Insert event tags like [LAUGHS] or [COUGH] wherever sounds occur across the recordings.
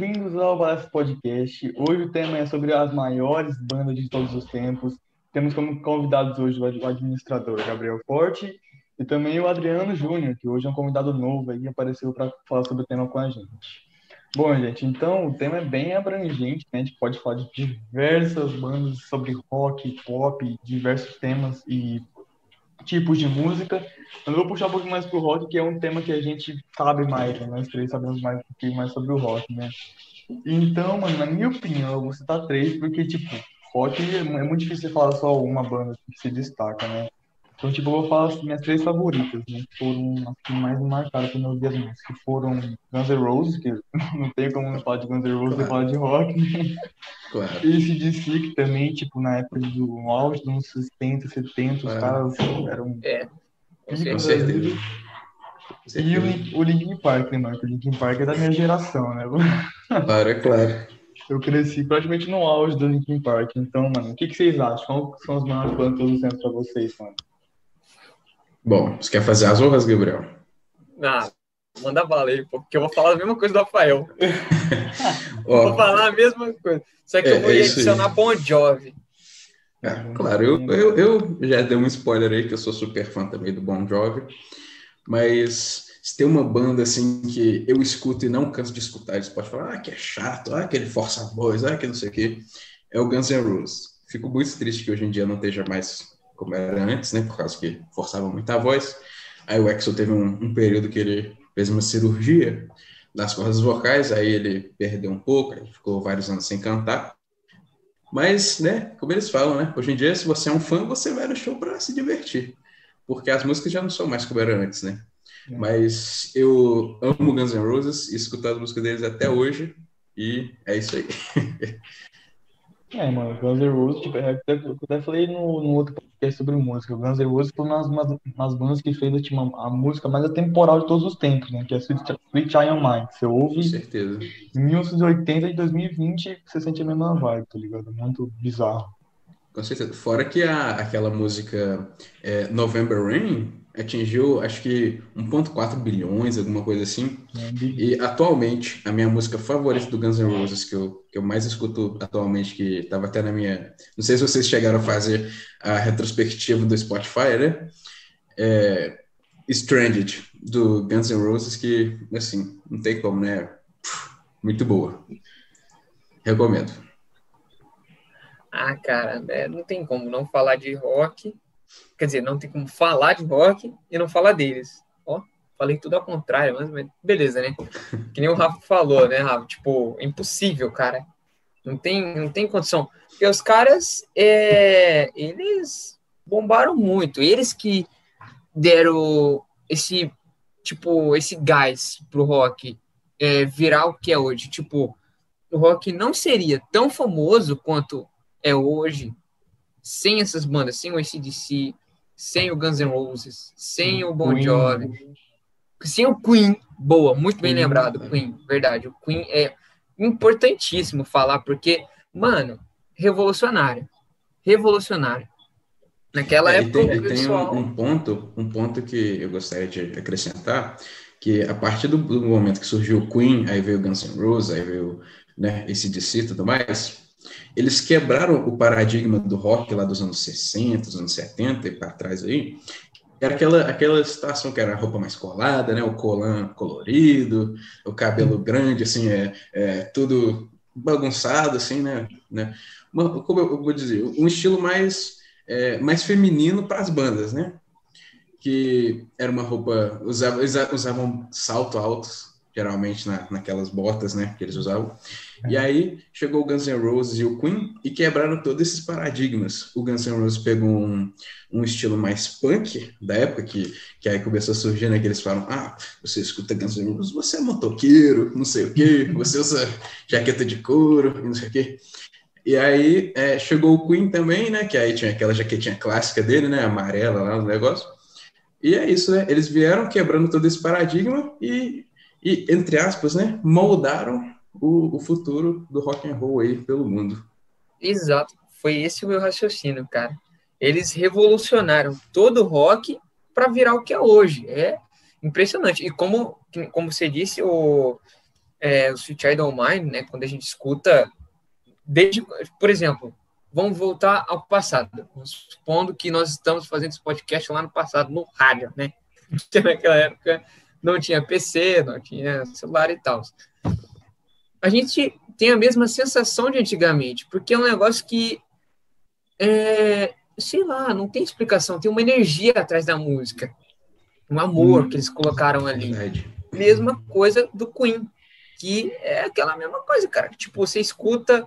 Bem-vindos ao Balanço Podcast. Hoje o tema é sobre as maiores bandas de todos os tempos. Temos como convidados hoje o administrador Gabriel Forte e também o Adriano Júnior, que hoje é um convidado novo aí, apareceu para falar sobre o tema com a gente. Bom, gente, então o tema é bem abrangente, né? A gente pode falar de diversas bandas sobre rock, pop, diversos temas e tipos de música. Eu vou puxar um pouquinho mais pro rock, que é um tema que a gente sabe mais, né? Nós três sabemos mais um pouquinho mais sobre o rock, né? Então, mano, na minha opinião, eu vou citar três, porque, tipo, rock é muito difícil falar só uma banda que se destaca, né? Então, tipo, eu vou falar as minhas três favoritas, né? Que foram as que mais me marcaram quando eu vi as músicas. Que foram Guns N' Roses, que [LAUGHS] não tem como não falar de Guns N' Roses claro. e falar de rock, né? Claro. E ACDC, que também, tipo, na época do auge dos anos 60, 70, os caras eram... É, com certeza. E o, o Linkin Park, né, Marco? O Linkin Park é da minha geração, né? [LAUGHS] Claro, é claro. Eu cresci praticamente no auge do Linkin Park. Então, mano, o que, que vocês acham? Qual são as maiores bandas todos os tempos pra vocês, mano? Bom, você quer fazer as honras, Gabriel? Ah, manda bala aí, porque eu vou falar a mesma coisa do Rafael. [LAUGHS] Ó, Vou falar a mesma coisa. Só que É, eu vou é isso aí. adicionar Bon Jovi. é, claro, eu, eu, eu já dei um spoiler aí, que eu sou super fã também do Bon Jovi, mas se tem uma banda assim que eu escuto e não canso de escutar, eles podem falar, ah, que é chato, ah, que ele força a voz, ah, que não sei o quê, é o Guns N' Roses. Fico muito triste que hoje em dia não esteja mais como era antes, né, por causa que forçava muito a voz. Aí o Axel teve um, um período que ele fez uma cirurgia nas cordas vocais, aí ele perdeu um pouco, aí ficou vários anos sem cantar. Mas, né, como eles falam, né, hoje em dia, se você é um fã, você vai no show para se divertir, porque as músicas já não são mais como eram antes, né? É. Mas eu amo Guns N' Roses e escuto as músicas deles até hoje, e é isso aí. [LAUGHS] É, mano, Guns N' Roses, tipo, eu até, eu até falei no, no outro podcast sobre música. O Guns N' Roses foi uma das bandas que fez tipo, a, música mais atemporal de todos os tempos, né? Que é Sweet, Sweet Child O' Mine. Você Com ouve certeza. em 1980 e 2020, você sente a mesma vibe, tá ligado? Muito bizarro. Com certeza. Fora que a, aquela música é, November Rain atingiu, acho que 1,4 bilhões, alguma coisa assim. Né? E atualmente, a minha música favorita do Guns N' Roses, que eu, que eu mais escuto atualmente, que estava até na minha. Não sei se vocês chegaram a fazer a retrospectiva do Spotify, né? É Stranded, do Guns N' Roses, que, assim, não tem como, né? Muito boa. Recomendo. Ah, cara, é, não tem como não falar de rock. Quer dizer, não tem como falar de rock e não falar deles. Ó, falei tudo ao contrário, mas, beleza, né? Que nem o Rafa falou, né, Rafa? Tipo, é impossível, cara. Não tem, não tem condição. Porque os caras, é, eles bombaram muito. Eles que deram esse, tipo, esse gás pro rock é, virar o que é hoje. Tipo, o rock não seria tão famoso quanto é hoje sem essas bandas, sem o ACDC, sem o Guns N' Roses, sem o Bon. Jovi, sem o Queen. Boa, muito bem Queen, lembrado, né? Queen, verdade. O Queen é importantíssimo falar, porque, mano, revolucionário. Revolucionário. Naquela É, e época, tem, e tem pessoal. um, um ponto, um ponto que eu gostaria de acrescentar, que a partir do, do momento que surgiu o Queen, aí veio o Guns N' Roses, aí veio né, esse DC e tudo mais, eles quebraram o paradigma do rock lá dos anos 60, dos anos 70 e para trás aí, era aquela, aquela situação que era a roupa mais colada, né, o colan colorido, o cabelo grande, assim, é, é tudo bagunçado, assim, né, né, como eu vou dizer, um estilo mais é, mais feminino para as bandas, né? Que era uma roupa, usava, usa- usavam salto altos, geralmente na, naquelas botas, né? Que eles usavam. E aí chegou o Guns N' Roses e o Queen e quebraram todos esses paradigmas. O Guns N' Roses pegou um, um estilo mais punk da época, que, que aí começou a surgir, né? Que eles falam: ah, você escuta Guns N' Roses, você é motoqueiro, não sei o quê, você usa jaqueta de couro, não sei o quê. E aí é, chegou o Queen também, né? Que aí tinha aquela jaquetinha clássica dele, né? Amarela lá no negócio. E é isso, né? Eles vieram quebrando todo esse paradigma e, e entre aspas, né? Moldaram o, o futuro do rock and roll aí pelo mundo. Exato. Foi esse o meu raciocínio, cara. eles revolucionaram todo o rock para virar o que é hoje. É impressionante. E como, como você disse, o, é, o Sweet né, quando a gente escuta, desde, por exemplo, vamos voltar ao passado, supondo que nós estamos fazendo esse podcast lá no passado, no rádio, né? Porque [LAUGHS] naquela época não tinha PC, não tinha celular e tal. A gente tem a mesma sensação de antigamente, porque é um negócio que é, sei lá, não tem explicação, tem uma energia atrás da música, um amor hum, que eles colocaram ali. Verdade. Mesma coisa do Queen, que é aquela mesma coisa, cara. Tipo, você escuta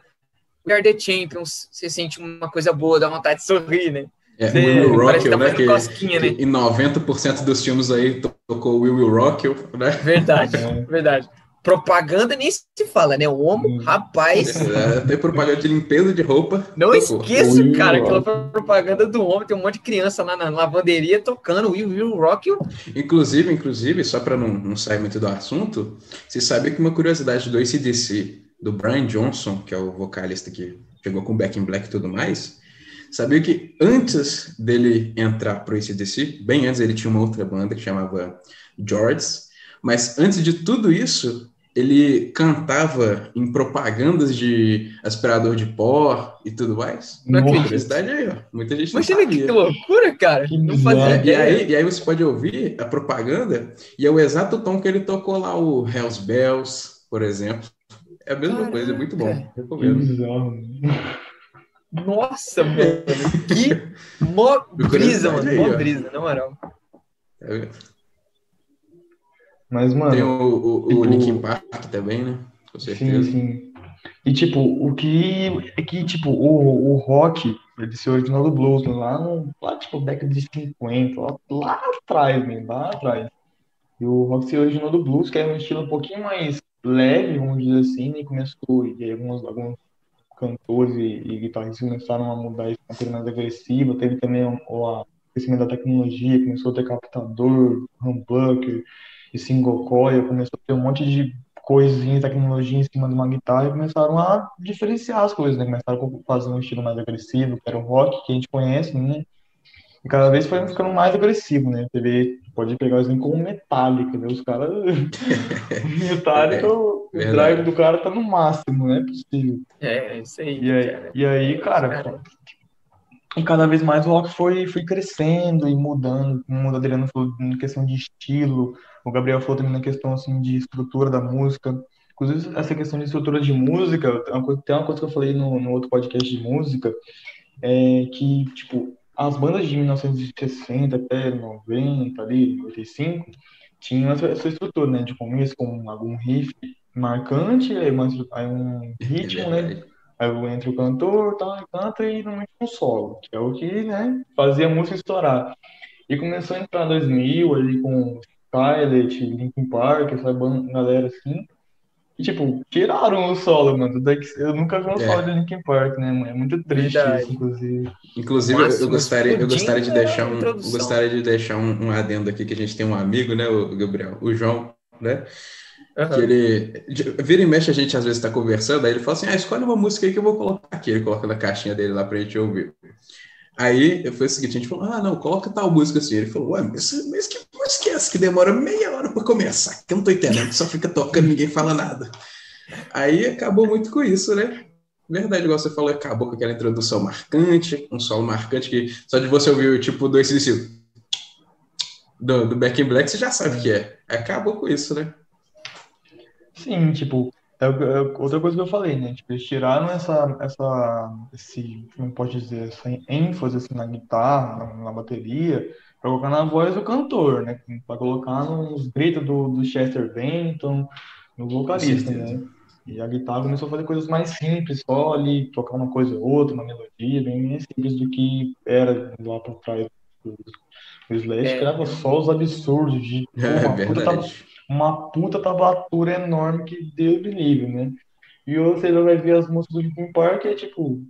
We Are The Champions, você sente uma coisa boa, dá vontade de sorrir, né? É, você, Will Will Rock, tá né? Que, cosquinha, que, né? Em 90% dos filmes aí tocou Will Will Rock, né? Verdade, [LAUGHS] verdade. Propaganda nem se fala, né? O homem, hum. rapaz. É, tem propaganda de limpeza de roupa. Não esqueça, cara, aquela propaganda do homem. Tem um monte de criança lá na lavanderia tocando Will Will Rock. Inclusive, inclusive, só para não, não sair muito do assunto, você sabe que uma curiosidade do ACDC, do Brian Johnson, que é o vocalista que chegou com Back in Black e tudo mais, sabia que antes dele entrar pro ACDC, bem antes ele tinha uma outra banda que chamava George, mas antes de tudo isso, ele cantava em propagandas de aspirador de pó e tudo mais. Não acredito. Curiosidade aí, ó. Muita gente Imagina não sabia. que loucura, cara. não fazia e, aí, e aí você pode ouvir a propaganda e é o exato tom que ele tocou lá, o Hells Bells, por exemplo. É a mesma Caraca. coisa, é muito bom. Recomendo. Nossa, mano. Que mó brisa, mano. Mó brisa, na moral. É mas, mano. Tem o, o, tipo, o Linkin Park também, né? Com certeza. Sim, sim. E, tipo, o que. É que, tipo, o, o rock, ele se originou do blues, né? lá, no, lá, tipo, década de 50, lá, lá atrás, mesmo, lá atrás. E o rock se originou do blues, que era um estilo um pouquinho mais leve, vamos dizer assim, né? e começou, e aí alguns, alguns cantores e, e guitarristas começaram a mudar isso uma coisa mais agressiva. Teve também o, o crescimento da tecnologia, começou a ter captador, humbucker, e single coil, começou a ter um monte de coisinha, tecnologia em cima de uma guitarra e começaram a diferenciar as coisas, né? Começaram a fazer um estilo mais agressivo, que era o rock, que a gente conhece, né? E cada vez foi ficando mais agressivo, né? Você vê, pode pegar o exemplo como Metallica, né? Os caras. [LAUGHS] Metallica, é, o drive do cara tá no máximo, não é possível. É, isso aí. E aí, cara, e aí, cara, cara e cada vez mais o rock foi, foi crescendo e mudando, como o Adriano falou, em questão de estilo, o Gabriel falou também na questão assim, de estrutura da música. Inclusive, essa questão de estrutura de música, tem uma coisa, tem uma coisa que eu falei no, no outro podcast de música, é que, tipo, as bandas de 1960 até 90, ali, 95, tinham essa, estrutura, né, de começo com algum riff marcante, aí, uma, aí um ritmo, né, Aí entra o cantor, tá, canta e normalmente um solo, que é o que, né, fazia a música estourar. E começou a entrar em 2000 ali com Skylet, Linkin Park, essa banda, galera assim. E, tipo, tiraram o solo, mano. Eu nunca vi um é. solo de Linkin Park, né, É muito triste Verdade. isso, inclusive. Inclusive, eu, eu gostaria, eu gostaria de deixar um, gostaria de deixar um, um adendo aqui, que a gente tem um amigo, né, o Gabriel, o João, né? Uhum. Que ele vira e mexe, a gente às vezes está conversando, aí ele fala assim: ah, escolhe uma música aí que eu vou colocar aqui. Ele coloca na caixinha dele lá pra gente ouvir. Aí foi o seguinte: a gente falou, ah, não, coloca tal música assim. Ele falou, ué, mas, mas que música é essa que demora meia hora para começar? Que eu não tô entendendo, só fica tocando, ninguém fala nada. Aí acabou muito com isso, né? Verdade, igual você falou, acabou com aquela introdução marcante, um solo marcante que só de você ouvir tipo dois do, do Back in Black, você já sabe o que é. Acabou com isso, né? Sim, tipo, é, é outra coisa que eu falei, né? Tipo, eles tiraram essa, essa, esse, como pode dizer, essa ênfase assim, na guitarra, na, na bateria, para colocar na voz do cantor, né? Para colocar nos gritos do, do Chester Bennington, no vocalista, né? E a guitarra começou a fazer coisas mais simples, só ali tocar uma coisa ou outra, uma melodia, bem mais simples do que era lá para trás do, do Slash, é. que era só os absurdos de. [LAUGHS] É, verdade uma puta tablatura enorme que Deus me livre, né? E você vai ver as músicas do Linkin Park é tipo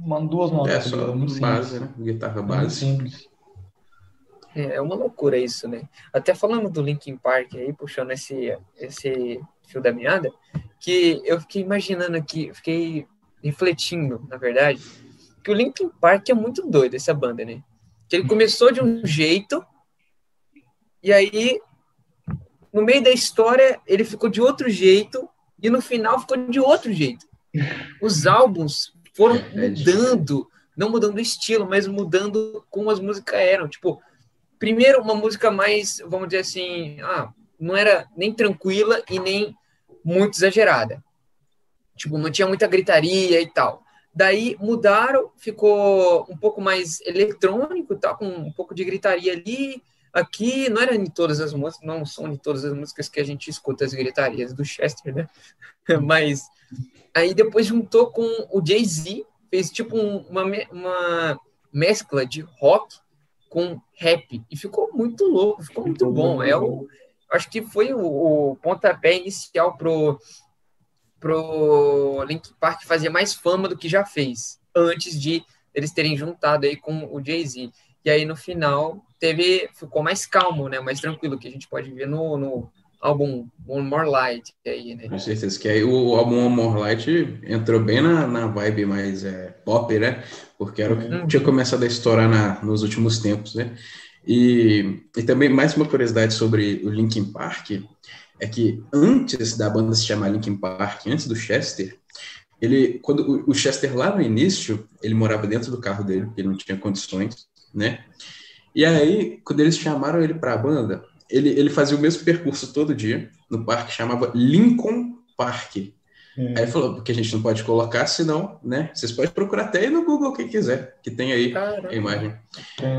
uma, duas notas. É só tá muito base, simples. né? Guitarra base. Muito simples. É, é uma loucura isso, né? Até falando do Linkin Park aí, puxando esse, esse fio da meada, que eu fiquei imaginando aqui, fiquei refletindo, na verdade, que o Linkin Park é muito doido, essa banda, né? Que ele começou de um jeito, e aí, no meio da história, ele ficou de outro jeito, e no final ficou de outro jeito. Os álbuns foram é, é mudando, não mudando o estilo, mas mudando como as músicas eram. Tipo, primeiro uma música mais, vamos dizer assim, ah, não era nem tranquila e nem muito exagerada. Tipo, não tinha muita gritaria e tal. Daí mudaram, ficou um pouco mais eletrônico, tá com um pouco de gritaria ali. Aqui não era em todas as músicas, não são de todas as músicas que a gente escuta as gritarias do Chester, né? [LAUGHS] Mas aí depois juntou com o Jay-Z, fez tipo um, uma, uma mescla de rock com rap e ficou muito louco, ficou muito bom. É o, acho que foi o, o pontapé inicial pro pro Link Park fazer mais fama do que já fez, antes de eles terem juntado aí com o Jay-Z. E aí no final teve ficou mais calmo, né, mais tranquilo que a gente pode ver no, no álbum One More Light aí, né? Com certeza que aí o álbum One More Light entrou bem na, na vibe mais é, pop, né? Porque era o que uhum. tinha começado a estourar na, nos últimos tempos, né? E, e também mais uma curiosidade sobre o Linkin Park é que antes da banda se chamar Linkin Park, antes do Chester, ele, quando o Chester lá no início, ele morava dentro do carro dele, porque ele não tinha condições, né? E aí, quando eles chamaram ele para a banda, ele, ele fazia o mesmo percurso todo dia no parque, chamava Lincoln Park. É. Aí ele falou, porque a gente não pode colocar, senão, né? Vocês podem procurar até aí no Google quem quiser, que tem aí Caramba. a imagem.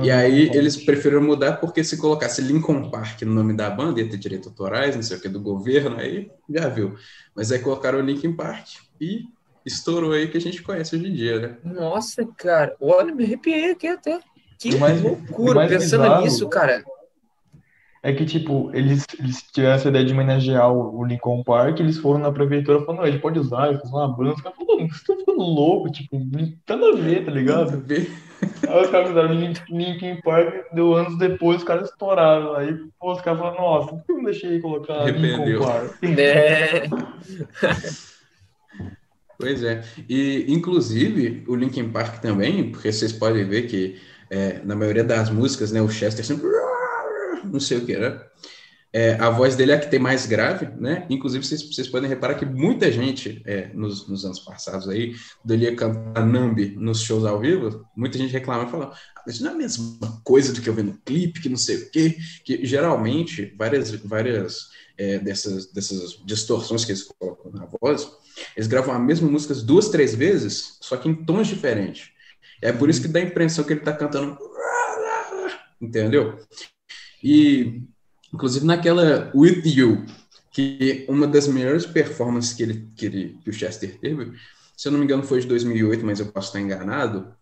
E aí eles preferiram mudar porque se colocasse Lincoln Park no nome da banda, ia ter direitos autorais, não sei o que, do governo, aí já viu. Mas aí colocaram Lincoln Park e estourou aí que a gente conhece hoje em dia, né? Nossa, cara, olha, me arrepiei aqui até. Que mais, loucura, pensando bizarro. nisso, cara é que, tipo, eles, eles tiveram essa ideia de homenagear o, Lincoln Park, eles foram na prefeitura falando, a gente pode usar, eles uma banda, os caras falaram, vocês estão ficando louco, tipo, nada a ver, tá ligado? Aí os caras fizeram Linkin Park, deu anos depois, os caras estouraram. Aí pô, os caras falaram, nossa, por que eu não deixei colocar Arrependeu. Linkin Park? É. pois é. E, inclusive, o Linkin Park também, porque vocês podem ver que é, na maioria das músicas, né, o Chester sempre não sei o que, né? É, a voz dele é a que tem mais grave, né? Inclusive, vocês, vocês podem reparar que muita gente, é, nos, nos, anos passados aí, quando ele ia cantar Nambi nos shows ao vivo, muita gente reclama e fala, ah, isso não é a mesma coisa do que eu vi no clipe, que não sei o quê, que geralmente várias, várias é, dessas, dessas distorções que eles colocam na voz, eles gravam a mesma música duas, três vezes, só que em tons diferentes. É por isso que dá a impressão que ele está cantando entendeu? E, inclusive, naquela With You, que uma das melhores performances que, ele, que, ele, que o Chester teve, se eu não me engano foi de 2008, mas eu posso estar enganado,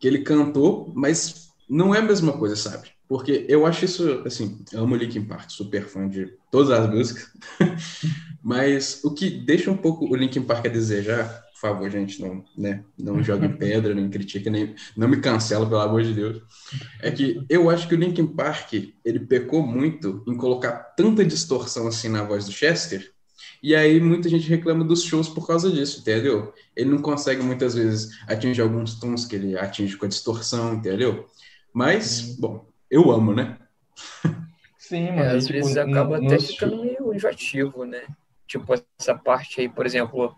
que ele cantou, mas não é a mesma coisa, sabe? Porque eu acho isso, assim, amo Linkin Park, super fã de todas as músicas, [LAUGHS] mas o que deixa um pouco o Linkin Park a desejar favor, gente, não, né, não jogue [LAUGHS] pedra, não critique, nem, não me cancela, pelo amor de Deus. É que eu acho que o Linkin Park, ele pecou muito em colocar tanta distorção assim na voz do Chester, e aí muita gente reclama dos shows por causa disso, entendeu? Ele não consegue muitas vezes atingir alguns tons que ele atinge com a distorção, entendeu? Mas, bom, eu amo, né? Sim, mas é, às tipo, vezes acaba até ficando meio enjoativo, né? Tipo, essa parte aí, por exemplo,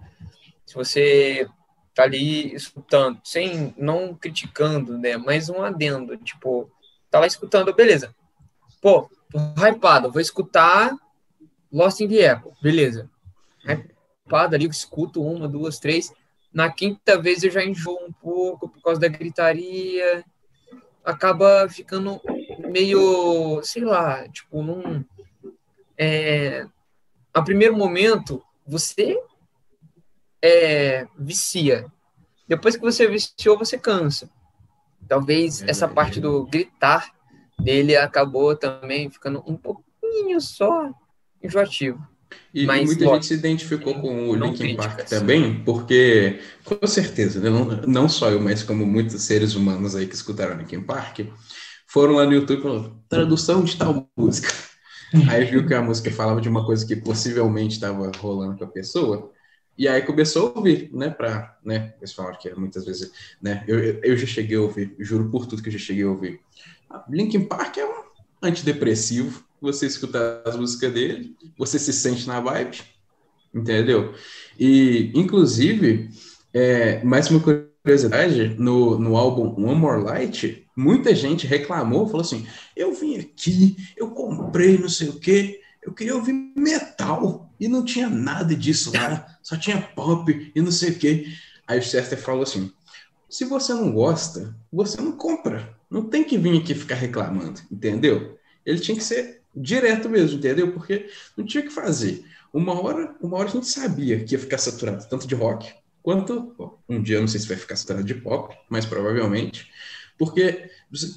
se você tá ali escutando, sem não criticando, né, mas um adendo, tipo, tá lá escutando, beleza. Pô, hypado, vou escutar Lost in the Apple, beleza. Hypado ali, eu escuto uma, duas, três. Na quinta vez eu já enjoo um pouco por causa da gritaria. Acaba ficando meio, sei lá, tipo, num. É, a primeiro momento, você é, vicia. Depois que você viciou, você cansa. Talvez é, essa parte do gritar dele acabou também ficando um pouquinho só enjoativo. E Mas, muita gente se identificou com o Linkin Park também, porque, com certeza, né, não, não só eu, mas como muitos seres humanos aí que escutaram Linkin Park, foram lá no YouTube e falaram, tradução de tal música. [LAUGHS] Aí viu que a música falava de uma coisa que possivelmente estava rolando com a pessoa, E aí começou a ouvir, né, pra, né, eles falam que muitas vezes, né, eu, eu já cheguei a ouvir, juro por tudo que eu já cheguei a ouvir. Linkin Park é um antidepressivo, você escuta as músicas dele, você se sente na vibe, entendeu? E, inclusive, é, mais uma curiosidade, no, no álbum One More Light, muita gente reclamou, falou assim, eu vim aqui, eu comprei não sei o quê, eu queria ouvir metal, e não tinha nada disso lá, só tinha pop e não sei o quê. Aí o Chester falou assim, se você não gosta, você não compra, não tem que vir aqui ficar reclamando, entendeu? Ele tinha que ser direto mesmo, entendeu? Porque não tinha que fazer. Uma hora, uma hora a gente sabia que ia ficar saturado tanto de rock quanto um dia não sei se vai ficar saturado de pop, mas provavelmente, porque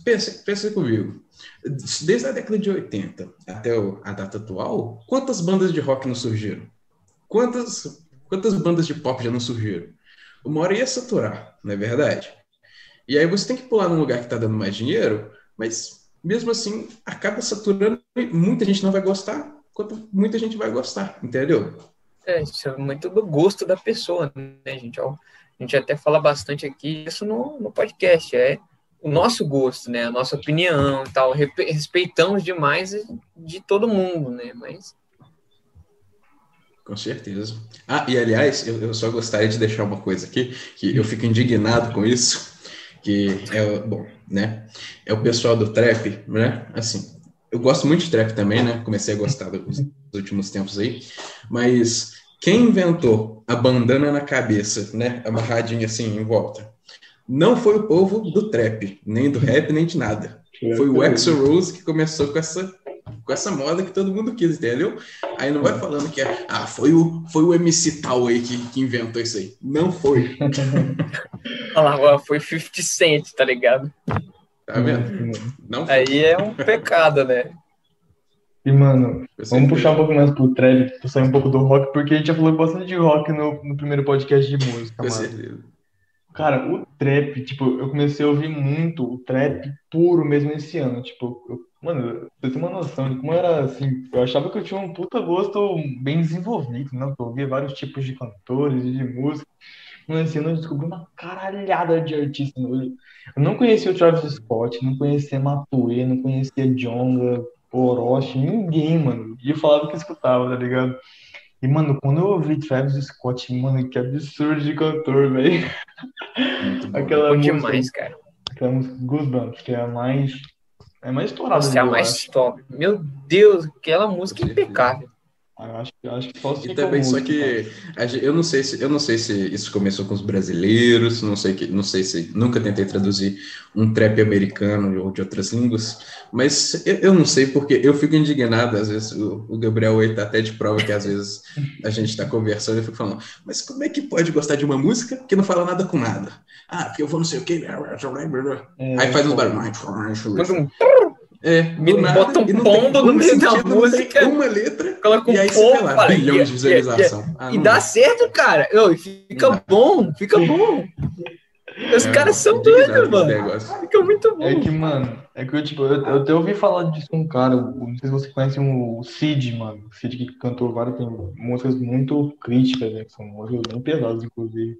pensa, pensa comigo, desde a década de 80 até a data atual, quantas bandas de rock não surgiram? Quantas quantas bandas de pop já não surgiram? Uma hora ia saturar, não é verdade? E aí você tem que pular num lugar que está dando mais dinheiro, mas mesmo assim acaba saturando e muita gente não vai gostar, quanto muita gente vai gostar, entendeu? É, isso é muito do gosto da pessoa, né, gente? a gente até fala bastante aqui isso no, no podcast, é o nosso gosto, né? A nossa opinião e tal. Respeitamos demais de todo mundo, né? Mas. Com certeza. Ah, e aliás, eu, eu só gostaria de deixar uma coisa aqui, que eu fico indignado com isso, que é, bom, né? É o pessoal do trap, né? Assim, eu gosto muito de trap também, né? Comecei a gostar dos últimos tempos aí, mas quem inventou a bandana na cabeça, né? Amarradinha assim em volta? Não foi o povo do trap, nem do rap, nem de nada. Foi o Exo Rose que começou com essa, com essa moda que todo mundo quis, entendeu? Aí não vai falando que é, ah, foi o, foi o MC tal aí que, que inventou isso aí. Não foi. [LAUGHS] Olha lá, foi 50 Cent, tá ligado? Tá vendo? Não foi. Aí é um pecado, né? E, mano, vamos puxar um pouco mais pro trap, sair um pouco do rock, porque a gente já falou bastante de rock no, no primeiro podcast de música, Com certeza. Cara, o trap, tipo, eu comecei a ouvir muito o trap puro mesmo esse ano. Tipo, eu, mano, você tem uma noção de como era assim. Eu achava que eu tinha um puta gosto bem desenvolvido, né? Eu ouvia vários tipos de cantores e de música. Mas esse ano eu descobri uma caralhada de artistas. Eu não conhecia o Travis Scott, não conhecia Matue, não conhecia Jonga, Orochi, ninguém, mano. E eu falava que escutava, tá ligado? E, mano, quando eu ouvi Travis Scott, mano, que absurdo de cantor, velho. Aquela música, demais, cara. Aquela música Goosebumps, que é a mais. É a mais estourada. Nossa, é a mais top. Meu Deus, aquela música é impecável. Eu acho, eu acho que posso E também, só que eu não sei se eu não sei se isso começou com os brasileiros, não sei que não sei se nunca tentei traduzir um trap americano ou de outras línguas, mas eu, eu não sei porque eu fico indignado às vezes o, o Gabriel está até de prova que às vezes a gente está conversando e eu fico falando, mas como é que pode gostar de uma música que não fala nada com nada? Ah, porque eu vou não sei o que, é, aí faz uns barulhos. É, me nada, bota um pombo no meio da música. Uma letra. Coloca um e aí pombo, lá, bilhões de visualização. E, ah, e dá certo, cara. Eu, fica bom, fica bom. Os é, caras são doidos, mano. Fica muito bom. É que, mano, é que eu, tipo, eu, eu até ouvi falar disso com um cara, não sei se você conhece o Cid, mano. O Cid que cantou várias, tem músicas muito críticas, né? Que são músicas bem pesadas, inclusive.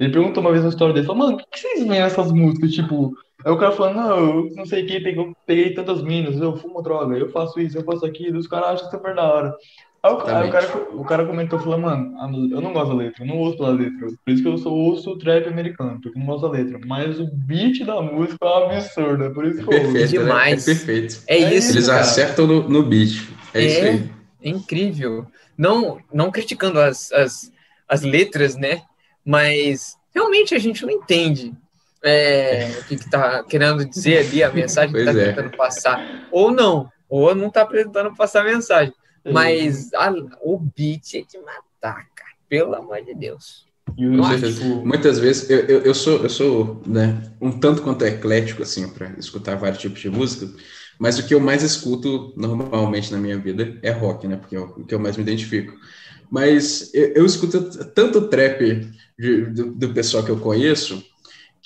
Ele perguntou uma vez na história dele, falou, mano, por que vocês veem essas músicas, tipo, Aí o cara falando, não, eu não sei o que, peguei, peguei tantas minas, eu fumo droga, eu faço isso, eu faço aquilo, os caras acham super da hora. Aí, o, aí o, cara, o cara comentou, falou, mano, eu não gosto da letra, eu não ouço pela letra, por isso que eu só ouço trap americano, porque eu não gosto da letra, mas o beat da música é absurdo, é por isso que eu ouço. Perfeito, Demais. Né? É perfeito. É isso, Eles cara. acertam no, no beat, é, é, isso aí. É incrível. Não, não criticando as, as, as letras, né, mas realmente a gente não entende é, o que está querendo dizer ali, a mensagem que está é. tentando passar. Ou não, ou não está tentando passar a mensagem. Mas a, o beat é de matar, cara. Pelo amor de Deus. Tipo, muitas vezes eu, eu, eu, sou, eu sou né, um tanto quanto eclético assim para escutar vários tipos de música, mas o que eu mais escuto normalmente na minha vida é rock, né? Porque é o que eu mais me identifico. Mas eu, eu escuto tanto trap de, do, do pessoal que eu conheço,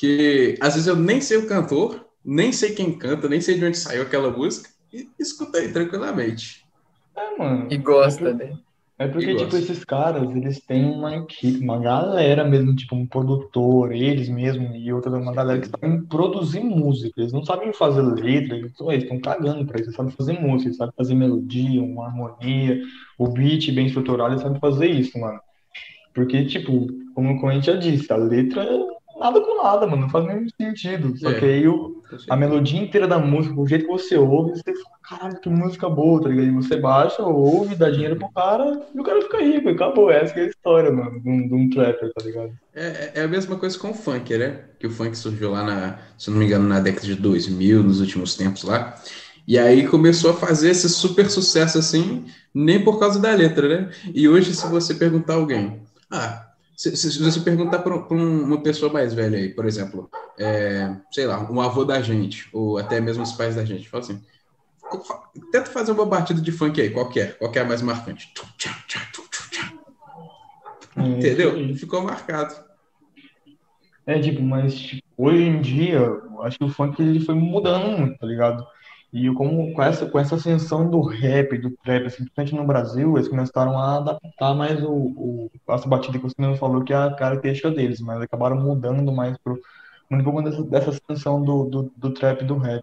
que às vezes eu nem sei o cantor, nem sei quem canta, nem sei de onde saiu aquela música, e escutei tranquilamente. É, mano. E gosta, é né? É porque, E tipo, esses caras, eles têm uma equipe, uma galera mesmo, tipo, um produtor, eles mesmo, e outra, uma galera que sabem produzir música. Eles não sabem fazer letra, eles estão cagando pra isso. Eles sabem fazer música, eles sabem fazer melodia, uma harmonia, o beat bem estruturado, eles sabem fazer isso, mano. Porque, tipo, como, a gente já disse, a letra é nada com nada, mano, não faz nenhum sentido. Só É. que aí o, a melodia inteira da música, o jeito que você ouve, você fala, caralho, que música boa, tá ligado? E você baixa, ouve, dá dinheiro pro cara e o cara fica rico. E acabou, essa que é a história, mano, de um, de um trapper, tá ligado? É, é a mesma coisa com o funk, né? Que o funk surgiu lá na, se não me engano, na década de 2000, nos últimos tempos lá. E aí começou a fazer esse super sucesso assim, nem por causa da letra, né? E hoje, se você perguntar a alguém, ah, se, se- você perguntar para uma pessoa mais velha aí, por exemplo, é, sei lá, um avô da gente, ou até mesmo os pais da gente, fala assim, tenta fazer uma batida de funk aí, qualquer, qualquer mais marcante. É, Entendeu? Ficou marcado. É, tipo, mas tipo, hoje em dia, eu acho que o funk ele foi mudando muito, tá ligado? E como com essa, com essa ascensão do rap, do trap, assim, principalmente no Brasil, eles começaram a adaptar mais o, o, essa batida que você mesmo falou, que é a característica deles, mas acabaram mudando mais pro, muito por conta dessa, dessa ascensão do, do, do trap do rap.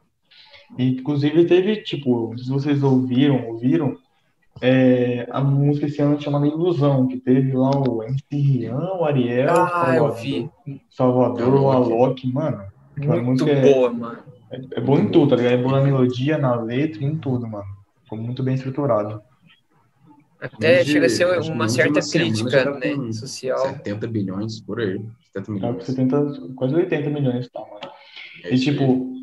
E, inclusive, teve, tipo, se vocês ouviram, ouviram, é, a música esse ano chamada Ilusão, que teve lá o MC Rian, o Ariel, Ah, Salvador. Salvador, o Alok. Mano. Muito música é, boa, mano. É, é boa em tudo, tá ligado? É boa na melodia, na letra, em tudo, mano. Ficou muito bem estruturado. Até de- chega a ser uma de certa semana crítica, tá né, social. 70 bilhões por aí. 70 Tá milhões. 70, quase 80 milhões, tá, mano. É E tipo,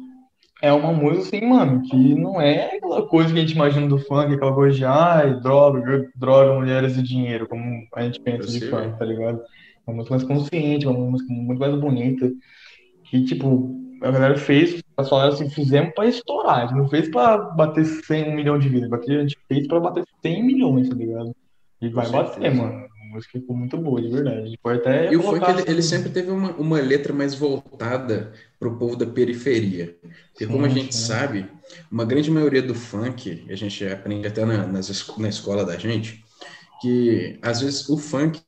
é uma música assim, mano, que não é aquela coisa que a gente imagina do funk, aquela coisa de ai, droga, droga, mulheres e dinheiro, como a gente pensa de Eu sei, funk, tá ligado? É uma música mais consciente, uma música muito mais bonita. Que, tipo, a galera fez, as falaram assim, fizemos pra estourar, a gente não fez pra bater 100, um milhão de vidas, a gente fez pra bater 100 milhões, tá ligado? E vai bater, mano. A música ficou muito boa, de verdade. Pode até E o funk, colocar ele, ele assim, sempre teve uma, uma letra mais voltada para o povo da periferia. Porque, como a Sim, gente sim. sabe, uma grande maioria do funk, a gente aprende até na, nas na escola da gente, que às vezes o funk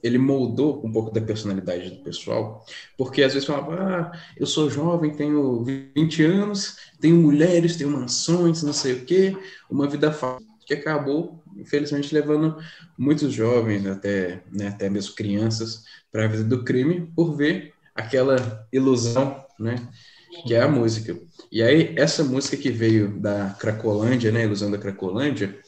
ele moldou um pouco da personalidade do pessoal, porque às vezes falava, ah, eu sou jovem, tenho 20 anos, tenho mulheres, tenho mansões, não sei o quê, uma vida fácil, que acabou, infelizmente, levando muitos jovens, até, né, até mesmo crianças, para a vida do crime, por ver aquela ilusão, né, que é a música. E aí, essa música que veio da Cracolândia, né, Ilusão da Cracolândia,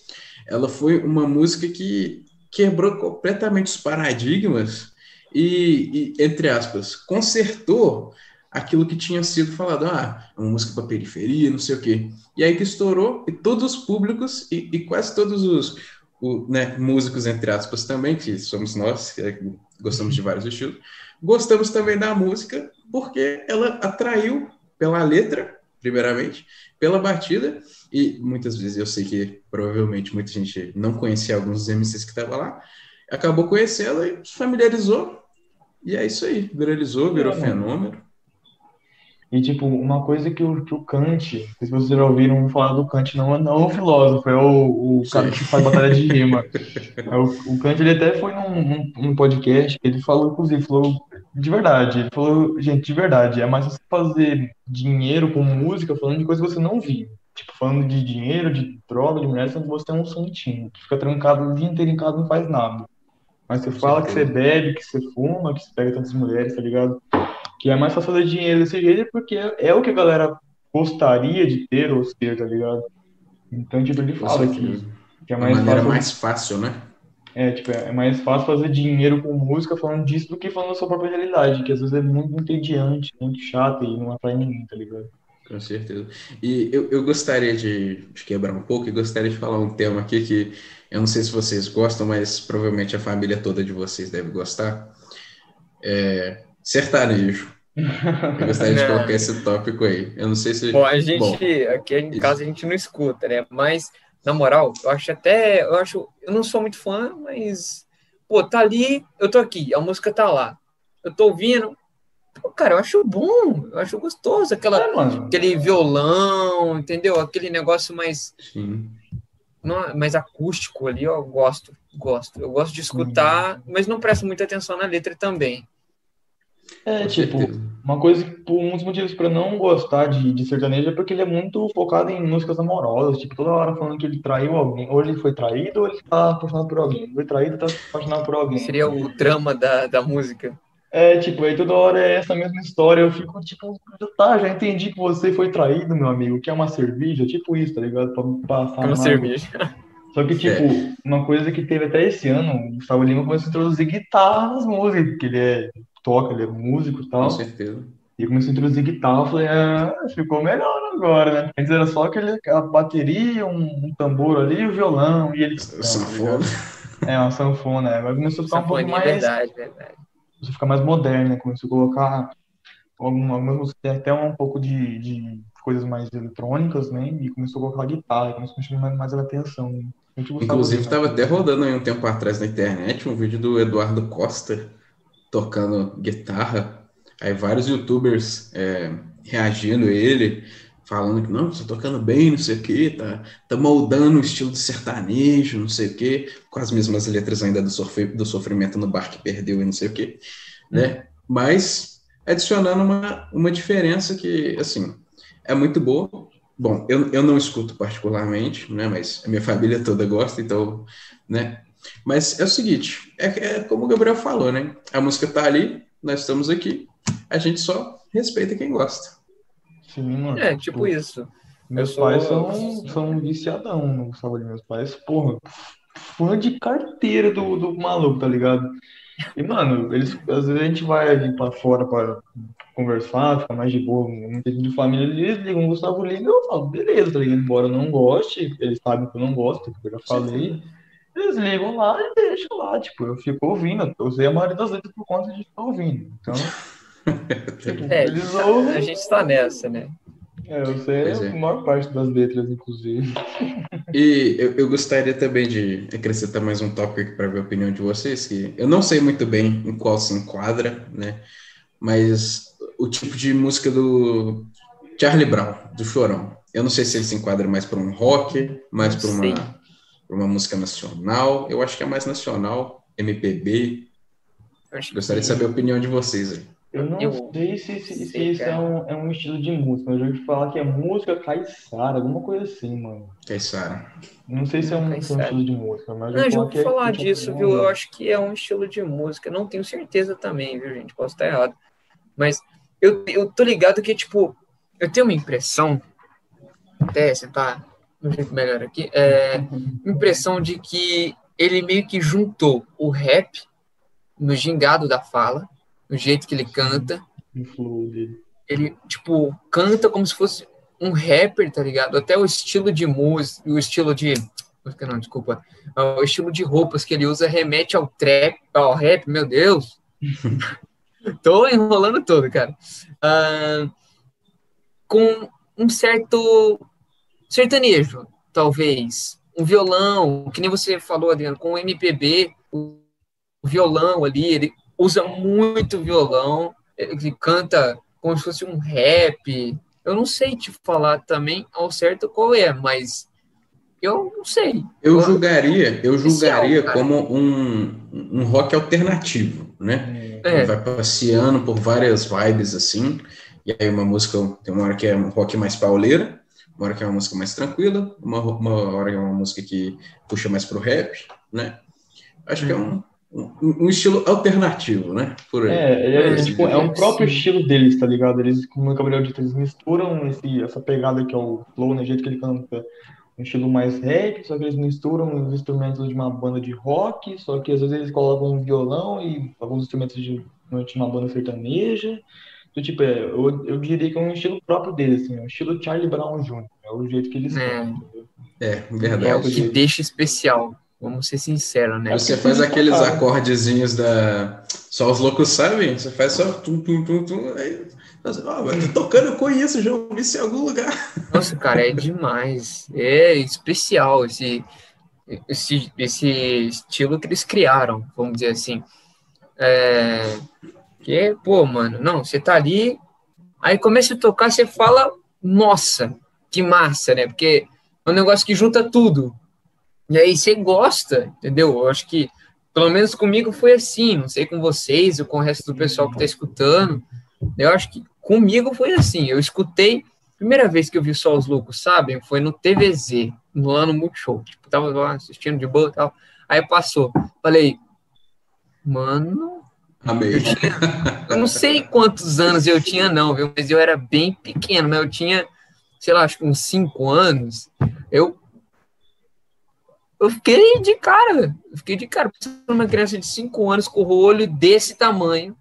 ela foi uma música que quebrou completamente os paradigmas e, e, entre aspas, consertou aquilo que tinha sido falado, ah, é uma música para periferia, não sei o quê. E aí que estourou, e todos os públicos e, e quase todos os o, né, músicos, entre aspas, também, que somos nós, que gostamos de vários estilos, gostamos também da música porque ela atraiu pela letra, primeiramente, pela batida, e muitas vezes eu sei que provavelmente muita gente não conhecia alguns dos MCs que estavam lá, acabou conhecendo e se familiarizou, e é isso aí, viralizou, virou É, fenômeno. E, tipo, uma coisa que o, que o Kant, não sei se vocês já ouviram falar do Kant, não, não o filósofo, é o, o cara que faz batalha de rima. É, o, o Kant, ele até foi num, num, num podcast, ele falou, inclusive, falou de verdade, ele falou, gente, de verdade, é mais você fazer dinheiro com música falando de coisa que você não vive. Tipo, falando de dinheiro, de droga, de mulher, sendo que você é um santinho, que fica trancado o dia inteiro em casa e não faz nada. Mas você fala que você bebe, que você fuma, que você pega tantas mulheres, tá ligado? Que é mais fácil fazer dinheiro desse jeito porque é o que a galera gostaria de ter ou ser, tá ligado? Então, tipo, ele fala que, que é A mais fácil, mais fácil, né? é, tipo, é mais fácil fazer dinheiro com música falando disso do que falando da sua própria realidade, que às vezes é muito entediante, muito chato e não atrai ninguém, tá ligado? Com certeza. E eu, eu gostaria de, de quebrar um pouco e gostaria de falar um tema aqui que eu não sei se vocês gostam, mas provavelmente a família toda de vocês deve gostar. É sertanejo. Eu gostaria de [LAUGHS] colocar esse tópico aí. Eu não sei se. Bom, a gente, Bom, aqui em isso. casa a gente não escuta, né? Mas, na moral, eu acho até, eu acho, eu não sou muito fã, mas, pô, tá ali, eu tô aqui, a música tá lá. Eu tô ouvindo, pô, cara, eu acho bom, eu acho gostoso, aquela, É, aquele violão, entendeu? Aquele negócio mais, sim. não- mais acústico ali, eu gosto. gosto. Eu gosto de escutar, uhum. mas não presto muita atenção na letra também. É, tipo, uma coisa, um dos motivos para não gostar de, de sertanejo é porque ele é muito focado em músicas amorosas, tipo, toda hora falando que ele traiu alguém, ou ele foi traído, ou ele tá apaixonado por alguém. Foi traído, tá apaixonado por alguém. Seria o drama da, da música. É, tipo, aí toda hora é essa mesma história, eu fico, tipo, tá, já entendi que você foi traído, meu amigo, que é uma cerveja, tipo isso, tá ligado? Pra passar. É uma cerveja. Só que, tipo, é. uma coisa que teve até esse ano, o Gustavo Lima começou a introduzir guitarra nas músicas, porque ele é, toca, ele é músico e tal. Com certeza. E começou a introduzir guitarra, eu falei, ah, ficou melhor agora, né? Antes era só aquele, a bateria, um, um tambor ali e o violão, e ele... Sanfona. É, uma sanfona, é. Mas começou a ficar um pouco mais... verdade, verdade. Começou a ficar mais moderno, né? Começou a colocar algumas músicas, até um pouco de, de coisas mais eletrônicas, né? E começou a colocar guitarra, começou a chamar mais a atenção. Né? Inclusive, estava até rodando aí um tempo atrás na internet um vídeo do Eduardo Costa tocando guitarra. Aí vários youtubers é, reagindo a ele, falando que não, tá tocando bem, não sei o quê, tá, tá moldando o estilo de sertanejo, não sei o quê, com as mesmas letras ainda do, do sofrimento no bar que perdeu e não sei o quê, né? Mas adicionando uma, uma diferença que, assim, é muito boa, Bom, eu, eu não escuto particularmente, né? Mas a minha família toda gosta, então, né? Mas é o seguinte, é, é como o Gabriel falou, né? A música tá ali, nós estamos aqui, a gente só respeita quem gosta. Sim, mano. É, tipo, tipo isso. Meus sou... pais são, são viciadão no Salvador. Meus pais, porra, fã de carteira do, do maluco, tá ligado? E, mano, eles, às vezes a gente vai ali pra fora pra conversar, ficar mais de boa, muita gente de família, eles ligam o Gustavo Lima eu falo, beleza, tá ligado? Embora eu não goste, eles sabem que eu não gosto, que eu já falei. Eles ligam lá e deixam lá, tipo, eu fico ouvindo, eu usei a maioria das letras por conta de estar ouvindo. Então, é, eles. A gente tá nessa, né? É, eu sei é. a maior parte das letras, inclusive. E eu, eu, gostaria também de acrescentar mais um tópico para ver a opinião de vocês, que eu não sei muito bem em qual se enquadra, né? Mas o tipo de música do Charlie Brown, do Chorão. Eu não sei se ele se enquadra mais para um rock, mais para uma, uma música nacional. Eu acho que é mais nacional, MPB. Gostaria de saber a opinião de vocês aí. Eu não eu sei se, se, se isso é um, é um estilo de música, mas eu já ouvi falar que é música caiçara, alguma coisa assim, mano. Caiçara. Não sei se é um, um estilo de música, mas eu não, já ouvi é falar disso, viu? Eu acho que é um estilo de música. Não tenho certeza também, viu, gente? Posso estar errado. Mas eu, eu tô ligado que, tipo, eu tenho uma impressão, até sentar um jeito melhor aqui, é impressão de que ele meio que juntou o rap no gingado da fala o jeito que ele canta. Ele, tipo, canta como se fosse um rapper, tá ligado? Até o estilo de música, o estilo de. Não, desculpa. O estilo de roupas que ele usa remete ao trap, ao rap, meu Deus. [LAUGHS] Tô enrolando todo, cara. Uh, com um certo sertanejo, talvez. Um violão, que nem você falou, Adriano, com o MPB, o violão ali, ele usa muito violão, ele canta como se fosse um rap. Eu não sei te falar também ao certo qual é, mas eu não sei. Eu julgaria, eu julgaria como um, um rock alternativo, né? É. Ele vai passeando por várias vibes assim. E aí uma música, tem uma hora que é um rock mais pauleira, uma hora que é uma música mais tranquila, uma, uma hora que é uma música que puxa mais pro rap, né? Acho que é um, um, estilo alternativo, né? Por aí. É, é, é, tipo, é um próprio estilo deles, tá ligado? Eles, como o Gabriel disse, eles misturam esse, essa pegada que é o flow, né? O jeito que ele canta um estilo mais rap, só que eles misturam os instrumentos de uma banda de rock, só que às vezes eles colocam um violão e alguns instrumentos de, de uma banda sertaneja. Então, tipo, é, eu, eu diria que é um estilo próprio deles, assim, é um estilo Charlie Brown Jr., é o jeito que eles é. cantam. É, verdade. É o que deixa especial. Vamos ser sinceros, né? Você faz aqueles acordezinhos da. Só os loucos sabem? Você faz só tum, tum, tum, tum. Aí. Eu tô tocando, eu conheço, já ouvi isso em algum lugar. Nossa, cara, é demais. É especial esse, esse, esse estilo que eles criaram, vamos dizer assim. É, que, pô, mano, não, você tá ali, aí começa a tocar, você fala, nossa, que massa, né? Porque é um negócio que junta tudo E aí você gosta, entendeu? Eu acho que, pelo menos comigo foi assim, não sei com vocês ou com o resto do pessoal que está escutando. Eu acho que comigo foi assim. Eu escutei, primeira vez que eu vi Só os Loucos, sabem? Foi no TVZ, no ano Multishow. Tipo, tava lá assistindo de boa e tal. Aí passou. Falei, mano. Amei. Eu, tinha, eu não sei quantos anos eu tinha, não, viu? Mas eu era bem pequeno, mas eu tinha, sei lá, acho que uns cinco anos. Eu eu fiquei de cara, eu fiquei de cara, uma criança de 5 anos com o olho desse tamanho,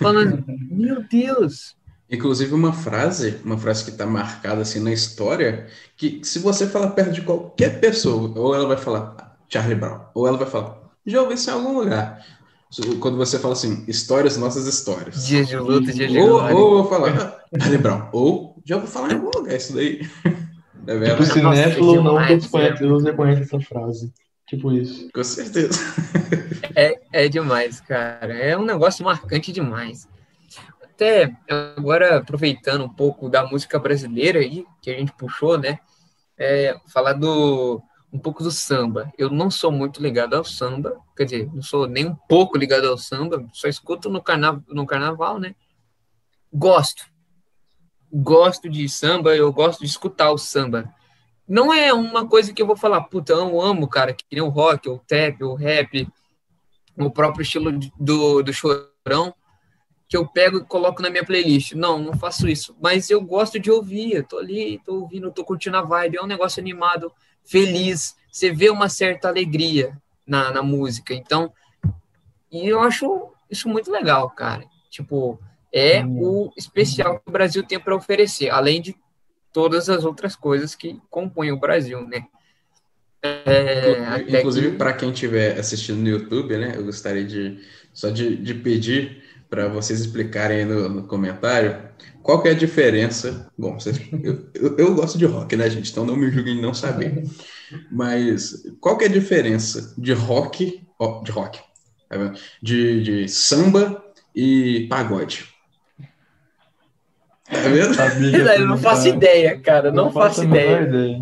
falando, meu Deus. Inclusive uma frase, uma frase que está marcada assim na história, que se você falar perto de qualquer pessoa, ou ela vai falar Charlie Brown, ou ela vai falar, já ouvi isso em algum lugar. Quando você fala assim, histórias, nossas histórias. Dias de luta, dias de Ou, ou eu falar, ah, Charlie Brown, ou já vou falar em algum lugar isso daí. [LAUGHS] É verdade. Tipo, cinéfilo não todos conhecem, reconhecem essa frase. Tipo isso. Com certeza. É, é demais, cara. É um negócio marcante demais. Até agora, aproveitando um pouco da música brasileira aí, que a gente puxou, né? É, falar do um pouco do samba. Eu não sou muito ligado ao samba, quer dizer, não sou nem um pouco ligado ao samba, só escuto no, carna no carnaval, né? Gosto, gosto de samba, eu gosto de escutar o samba. Não é uma coisa que eu vou falar, puta, eu amo, cara, que nem o rock, o tap, o rap, o próprio estilo do, do chorão, que eu pego e coloco na minha playlist. Não, não faço isso. Mas eu gosto de ouvir, eu tô ali, tô ouvindo, tô curtindo a vibe, é um negócio animado, feliz, você vê uma certa alegria na, na música. Então, e eu acho isso muito legal, cara. Tipo, é hum. o especial que o Brasil tem para oferecer, além de todas as outras coisas que compõem o Brasil, né? É, Inclusive, que... para quem estiver assistindo no YouTube, né, eu gostaria de só de, de pedir para vocês explicarem aí no, no, comentário qual que é a diferença. Bom, vocês, eu, eu, eu, gosto de rock, né, gente? Então não me julguem não saber. Mas qual que é a diferença de rock, de rock, tá de, de samba e pagode? Tá vendo? eu não faço ideia, cara. Não, não faço, ideia. ideia.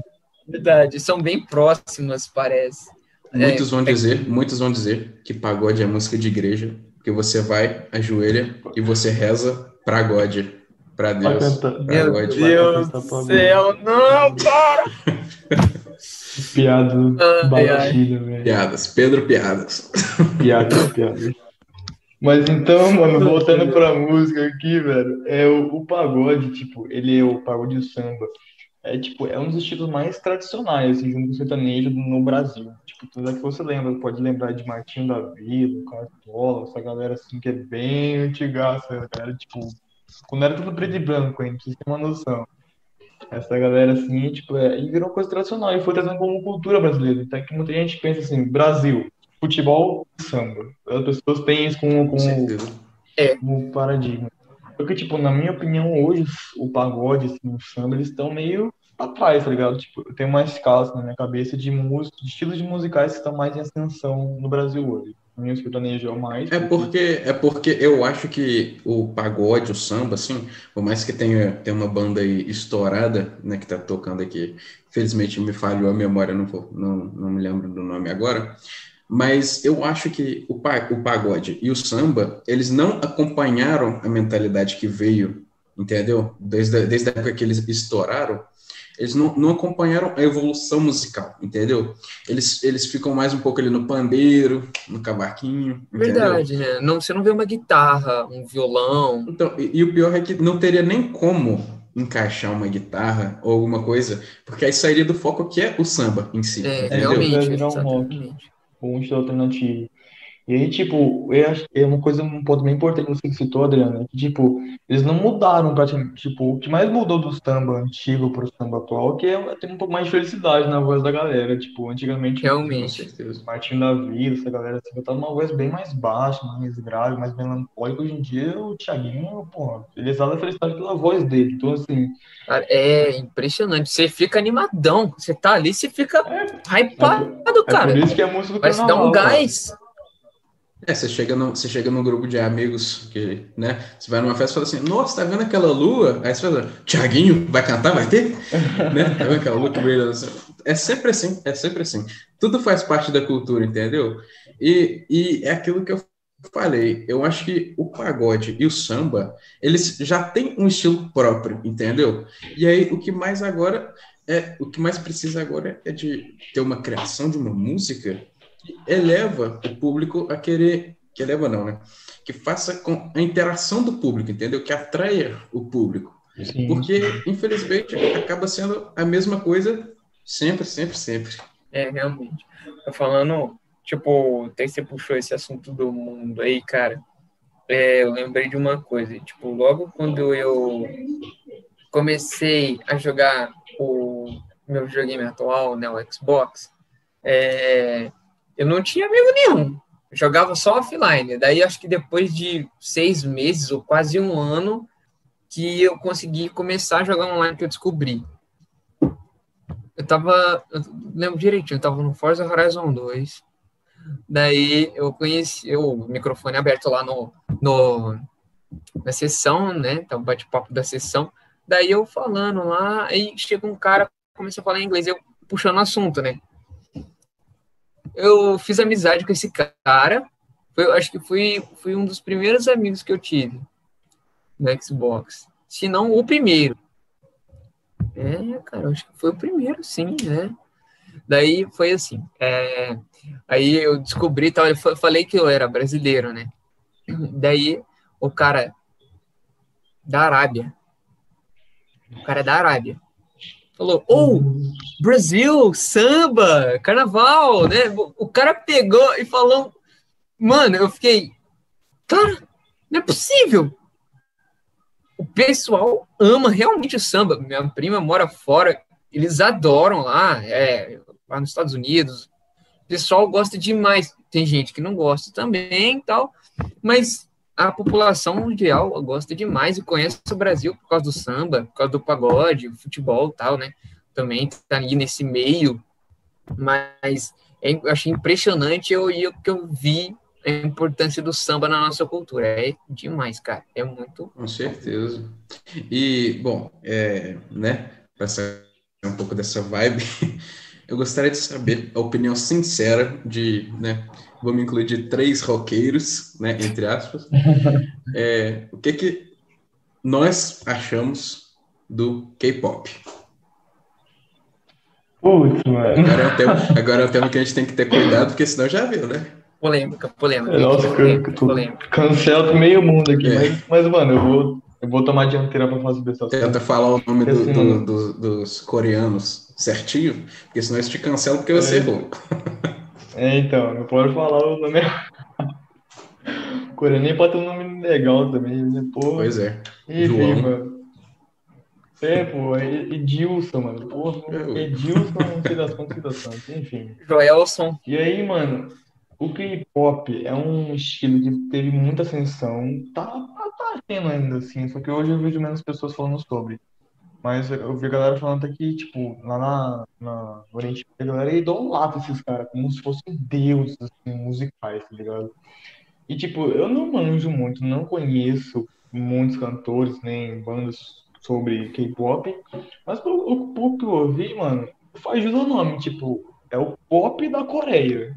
Verdade, são bem próximas, parece. Muitos é, vão dizer, muitos vão dizer que pagode é música de igreja, que você vai, ajoelha e você reza pra God, pra Deus. Pra Meu God. Deus do céu, não, para! [LAUGHS] Piada velho. Piadas, Pedro Piadas. Piadas, piadas. Mas então, mano, voltando pra música aqui, velho, é o, o pagode, tipo, ele é o pagode samba. É, tipo, é um dos estilos mais tradicionais, assim, junto com o sertanejo no Brasil. Tipo, tudo é que você lembra, pode lembrar de Martinho da Vila, Cartola, essa galera, assim, que é bem antiga, essa galera, tipo, quando era tudo preto e branco, hein, pra vocês terem uma noção. Essa galera, assim, tipo, é, e virou coisa tradicional, e foi trazendo como cultura brasileira. Até que muita gente pensa assim, Brasil, futebol e samba. As pessoas têm isso como, como, é. como paradigma. Porque, tipo, na minha opinião, hoje, o pagode, assim, o samba, eles estão meio atrás, tá ligado? Tipo, eu tenho mais escalas na minha cabeça de, música, de estilos de musicais que estão mais em ascensão no Brasil hoje. O meu sertanejo é o mais. É porque, é porque eu acho que o pagode, o samba, assim, por mais que tenha, tenha uma banda aí estourada, né, que tá tocando aqui, felizmente me falhou a memória, não, vou, não, não me lembro do nome agora, mas eu acho que o, o pagode e o samba, eles não acompanharam a mentalidade que veio, entendeu? Desde, desde a época que eles estouraram, eles não, não acompanharam a evolução musical, entendeu? Eles, eles ficam mais um pouco ali no pandeiro, no cavaquinho. Verdade, né? Não, você não vê uma guitarra, um violão. Então, e, e, o pior é que não teria nem como encaixar uma guitarra ou alguma coisa, porque aí sairia do foco que é o samba em si. É, entendeu? realmente. Exatamente um estilo alternativo. E aí, tipo, eu acho que é uma coisa, um ponto bem importante que você citou, Adriana, que, tipo, eles não mudaram praticamente, tipo, o que mais mudou do samba antigo pro samba atual, que é ter um pouco mais de felicidade na voz da galera, tipo, antigamente, realmente, Martinho da Vida, essa galera, assim, tava uma voz bem mais baixa, mais grave, mais melancólica, hoje em dia o Thiaguinho, pô, ele exala a felicidade pela voz dele, então, assim... É impressionante, você fica animadão, você tá ali, você fica é, hypado, é, cara. É por isso que é música do Vai dar um gás. É, você chega, no, você chega num grupo de amigos que, né? Você vai numa festa e fala assim, nossa, tá vendo aquela lua? Aí você fala, Tiaguinho, vai cantar, vai ter? [LAUGHS] né? Tá vendo aquela lua que brilha? É sempre assim, é sempre assim. Tudo faz parte da cultura, entendeu? E, e é aquilo que eu falei, eu acho que o pagode e o samba, eles já têm um estilo próprio, entendeu? E aí o que mais agora é, o que mais precisa agora é de ter uma criação de uma música eleva o público a querer, que eleva não, né? Que faça com a interação do público, entendeu? Que atraia o público. Sim. Porque, infelizmente, acaba sendo a mesma coisa sempre, sempre, sempre. É, realmente. Tô falando, tipo, até você puxou esse assunto do mundo aí, cara. É, eu lembrei de uma coisa, tipo, logo quando eu comecei a jogar o meu videogame atual, né, o Xbox, é, eu não tinha amigo nenhum. Eu jogava só offline. Daí acho que depois de seis meses ou quase um ano que eu consegui começar a jogar online que eu descobri. Eu tava, eu lembro direitinho, eu tava no Forza Horizon 2. Daí eu conheci o microfone aberto lá no, no na sessão, né? Tava bate-papo da sessão. Daí eu falando lá, aí chega um cara, começa a falar em inglês, eu puxando assunto, né? Eu fiz amizade com esse cara. Foi, acho que fui, um dos primeiros amigos que eu tive no Xbox. Se não o primeiro. É, cara, acho que foi o primeiro, sim, né? Daí foi assim. É, aí eu descobri, tal, eu falei que eu era brasileiro, né? Daí o cara da Arábia. O cara é da Arábia. Falou, ou oh, Brasil, samba, carnaval, né? O cara pegou e falou, mano, eu fiquei, cara, não é possível. O pessoal ama realmente o samba. Minha prima mora fora, eles adoram lá, é, lá nos Estados Unidos. O pessoal gosta demais. Tem gente que não gosta também, tal, mas a população mundial gosta demais e conhece o Brasil por causa do samba, por causa do pagode, futebol tal, né? Também tá ali nesse meio, mas é, eu achei impressionante eu, que eu vi a importância do samba na nossa cultura. É demais, cara. É muito. Com certeza. E, bom, é, né, para sair um pouco dessa vibe, [LAUGHS] eu gostaria de saber a opinião sincera de, né, vamos incluir de três roqueiros, né, entre aspas, [LAUGHS] é, o que que nós achamos do K-pop? Putz, mano. Agora é, um tema, agora é um tema que a gente tem que ter cuidado, porque senão já viu, né? Polêmica, polêmica. Nossa, polêmica, polêmica. cancela meio mundo aqui, é. mas, mas, mano, eu vou, eu vou tomar dianteira pra fazer pessoal. Tenta falar o nome do, assim, do, do, dos coreanos certinho, porque senão eles te cancelam porque você é. errou. É, então, não pode falar o nome. Coreano nem pode ter um nome legal também, né? Pô, pois é. Enfim, João. mano. É, pô, é Edilson, mano. Porra, Edilson, não sei das quantas citações, enfim. Joelson. E aí, mano, o K-pop é um estilo que teve muita ascensão, tá, tá, tá tendo ainda assim, só que hoje eu vejo menos pessoas falando sobre. Mas eu vi a galera falando aqui, tipo, lá na, na Oriente a galera idolatra esses caras, como se fossem deuses assim, musicais, tá ligado? E, tipo, eu não manjo muito, não conheço muitos cantores, nem bandas sobre K-pop, mas o pouco que eu ouvi, mano, faz ao nome, tipo, é o pop da Coreia.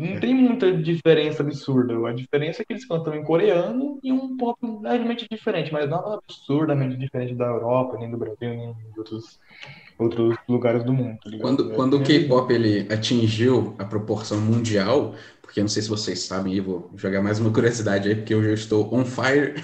Não tem muita diferença absurda. A diferença é que eles cantam em coreano e um pop levemente diferente, mas nada absurdamente diferente da Europa, nem do Brasil, nem de outros, outros lugares do mundo. Tá quando, quando o K-pop ele atingiu a proporção mundial, porque não sei se vocês sabem, eu vou jogar mais uma curiosidade aí, porque eu estou on fire,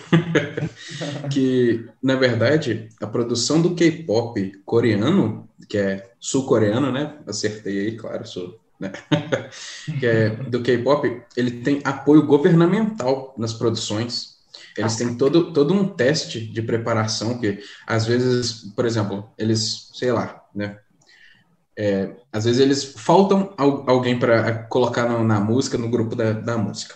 [LAUGHS] que, na verdade, a produção do K-pop coreano, que é sul-coreano, né? Acertei aí, claro, sou né? [LAUGHS] que é do K-pop, ele tem apoio governamental nas produções. Eles têm todo, todo um teste de preparação que, às vezes, por exemplo, eles, sei lá, né? É, às vezes eles faltam alguém para colocar na, na, música, no grupo da, da música.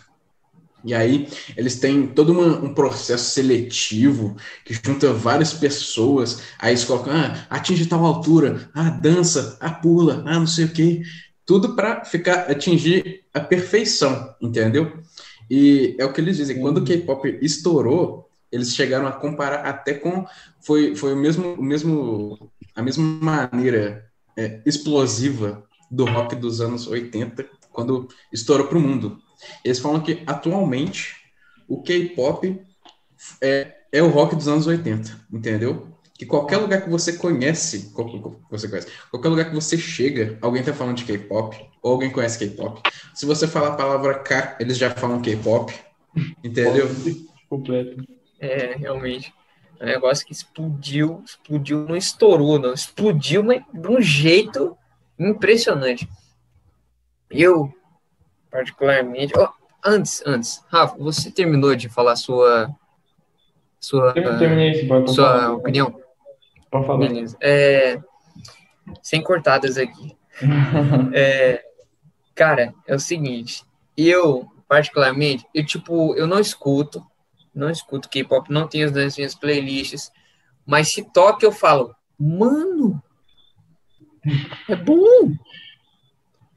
E aí eles têm todo uma, um processo seletivo que junta várias pessoas. Aí eles colocam, ah, atinge tal altura, ah, dança, ah, pula, ah, não sei o quê tudo para ficar atingir a perfeição, entendeu? E é o que eles dizem, quando o K-pop estourou, eles chegaram a comparar até com foi, foi o mesmo o mesmo a mesma maneira é, explosiva do rock dos anos 80 quando estourou para o mundo. Eles falam que atualmente o K-pop é, é o rock dos anos 80, entendeu? Que qualquer lugar que você conhece, você conhece, qualquer lugar que você chega, alguém tá falando de K-pop, ou alguém conhece K-pop. Se você falar a palavra K, eles já falam K-pop, [LAUGHS] entendeu? Completo. É, realmente. É um negócio que explodiu, explodiu, não estourou, não. Explodiu, mas de um jeito impressionante. Eu, particularmente. Oh, antes, antes, Rafa, você terminou de falar sua. Sua, Terminei, pode sua opinião? Pode falar. Beleza. É, sem cortadas aqui. [LAUGHS] É, cara, é o seguinte, eu, particularmente, eu tipo, eu não escuto, não escuto K-pop, não tenho nas minhas playlists, mas se toca eu falo, mano, é bom.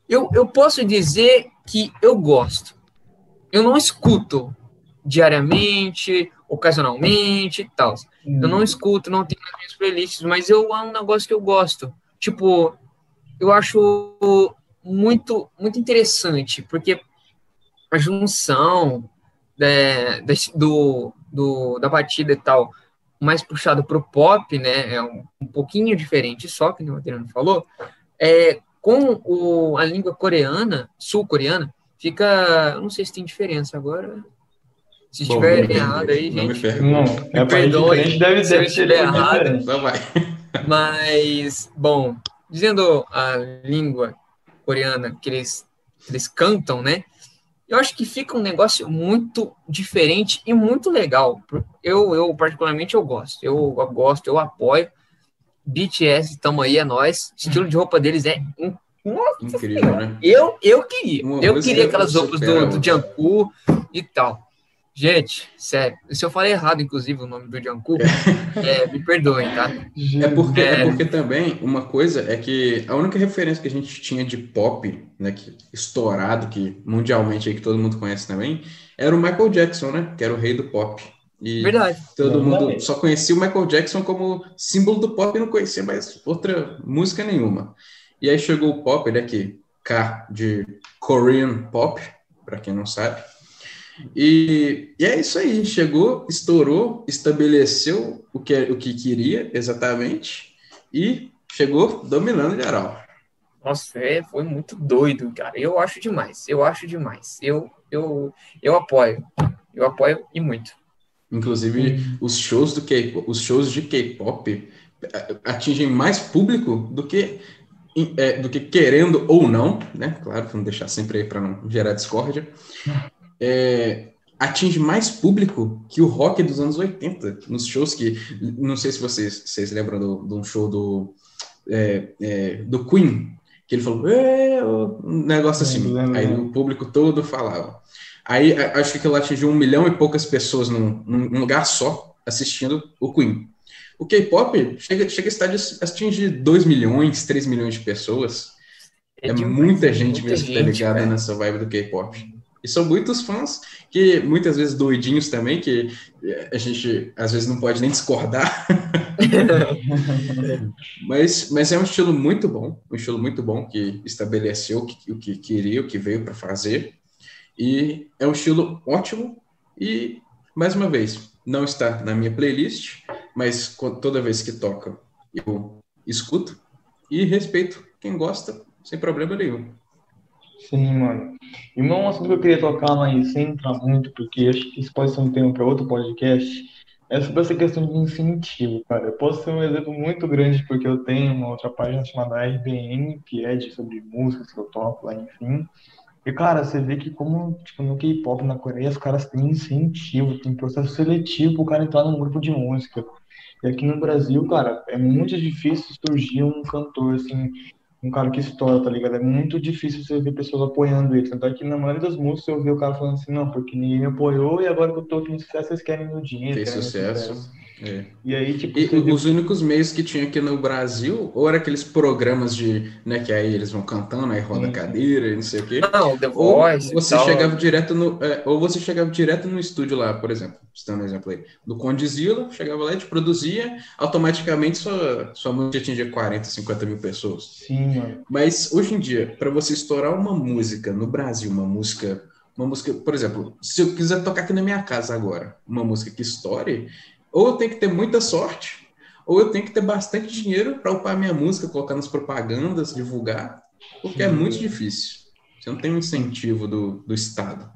Eu, eu posso dizer que eu gosto. Eu não escuto diariamente, ocasionalmente e tal. Eu não escuto, não tenho nas minhas playlists, mas eu é um negócio que eu gosto. Tipo, eu acho muito muito interessante, porque a junção né, desse- do, do, da batida e tal, mais puxado pro pop, né, é um, um pouquinho diferente só, que o Adriano falou, é, com o, a língua coreana, sul-coreana, fica, eu não sei se tem diferença agora, se Bom, estiver me errado aí, pergunte, Não me gente. Não, é país perdoe deve, se eu deve ser estiver errado. diferente. Não vai. [LAUGHS] [LAUGHS] Mas, bom, dizendo a língua coreana que eles, que eles cantam, né? Eu acho que fica um negócio muito diferente e muito legal. Eu, eu particularmente, eu gosto. Eu, eu gosto, eu apoio. BTS, tamo aí, é nós. O estilo de roupa deles é... Incrível, né? eu, eu queria. Uma eu queria é aquelas roupas do, do outra. Jungkook e tal. Gente, sério. Se eu falei errado, inclusive, o nome do Jungkook, [LAUGHS] é, me perdoem, tá? É porque, é. É. porque também uma coisa é que a única referência que a gente tinha de pop, né, que estourado, que mundialmente aí que todo mundo conhece também, era o Michael Jackson, né, que era o rei do pop. E Verdade. todo mundo Verdade. só conhecia o Michael Jackson como símbolo do pop e não conhecia mais outra música nenhuma. E aí chegou o pop, ele aqui, K de Korean Pop, para quem não sabe. E, e é isso aí, chegou, estourou, estabeleceu o que, o que queria exatamente e chegou dominando geral. Nossa, é, foi muito doido, cara. Eu acho demais. Eu acho demais. Eu, eu, eu apoio. Eu apoio e muito. Inclusive, os shows do K os shows de K-pop eh, atingem mais público do que eh, do que querendo ou não, né? Claro, vamos deixar sempre aí para não gerar discórdia. É, atinge mais público que o rock dos anos 80, nos shows que. Não sei se vocês, vocês lembram do- de um show do, é, é, do Queen, que ele falou, "É", um negócio assim. Aí o público todo falava. Aí acho que aquilo atingiu um milhão e poucas pessoas num, num lugar só assistindo o Queen. O K-pop chega, chega a estar de atingir 2 milhões, 3 milhões de pessoas. É, demais, muita é gente muita mesmo que tá gente, ligada cara. nessa vibe do K-pop. E são muitos fãs que muitas vezes doidinhos também, que a gente às vezes não pode nem discordar. [LAUGHS] mas, mas é um estilo muito bom, um estilo muito bom que estabeleceu o que, o que queria, o que veio para fazer. E é um estilo ótimo e, mais uma vez, não está na minha playlist, mas toda vez que toca eu escuto e respeito quem gosta, sem problema nenhum. Sim, mano. E um assunto que eu queria tocar, mas sem entrar muito, porque acho que isso pode ser um tema para outro podcast, é sobre essa questão de incentivo, cara. Eu posso ser um exemplo muito grande, porque eu tenho uma outra página chamada RBN, que é de, sobre músicas que eu toco lá, enfim. E, cara, você vê que como, tipo, no K-pop na Coreia, os caras têm incentivo, tem processo seletivo pro cara entrar num grupo de música. E aqui no Brasil, cara, é muito difícil surgir um cantor, assim, um cara que estoura, tá ligado? É muito difícil você ver pessoas apoiando ele. Tanto é que na maioria das músicas eu vi o cara falando assim, não, porque ninguém me apoiou e agora que eu tô tendo sucesso, vocês querem meu dinheiro, querem meu sucesso. É. E aí, tipo, E você- os únicos meios que tinha aqui no Brasil, ou era aqueles programas de, né, que aí eles vão cantando, aí roda a cadeira e não sei o quê. Não, The Ou Voice. e você chegava direto no, é, ou você chegava direto no estúdio lá, por exemplo, citando um exemplo aí, do Condizila, chegava lá e te produzia, automaticamente sua, sua música atingia 40, 50 mil pessoas. Sim, mano. Mas hoje em dia, para você estourar uma música no Brasil, uma música, uma música, por exemplo, se eu quiser tocar aqui na minha casa agora, uma música que estoure, ou eu tenho que ter muita sorte, ou eu tenho que ter bastante dinheiro para upar minha música, colocar nas propagandas, divulgar, porque é muito difícil. Você não tem um incentivo do, do Estado.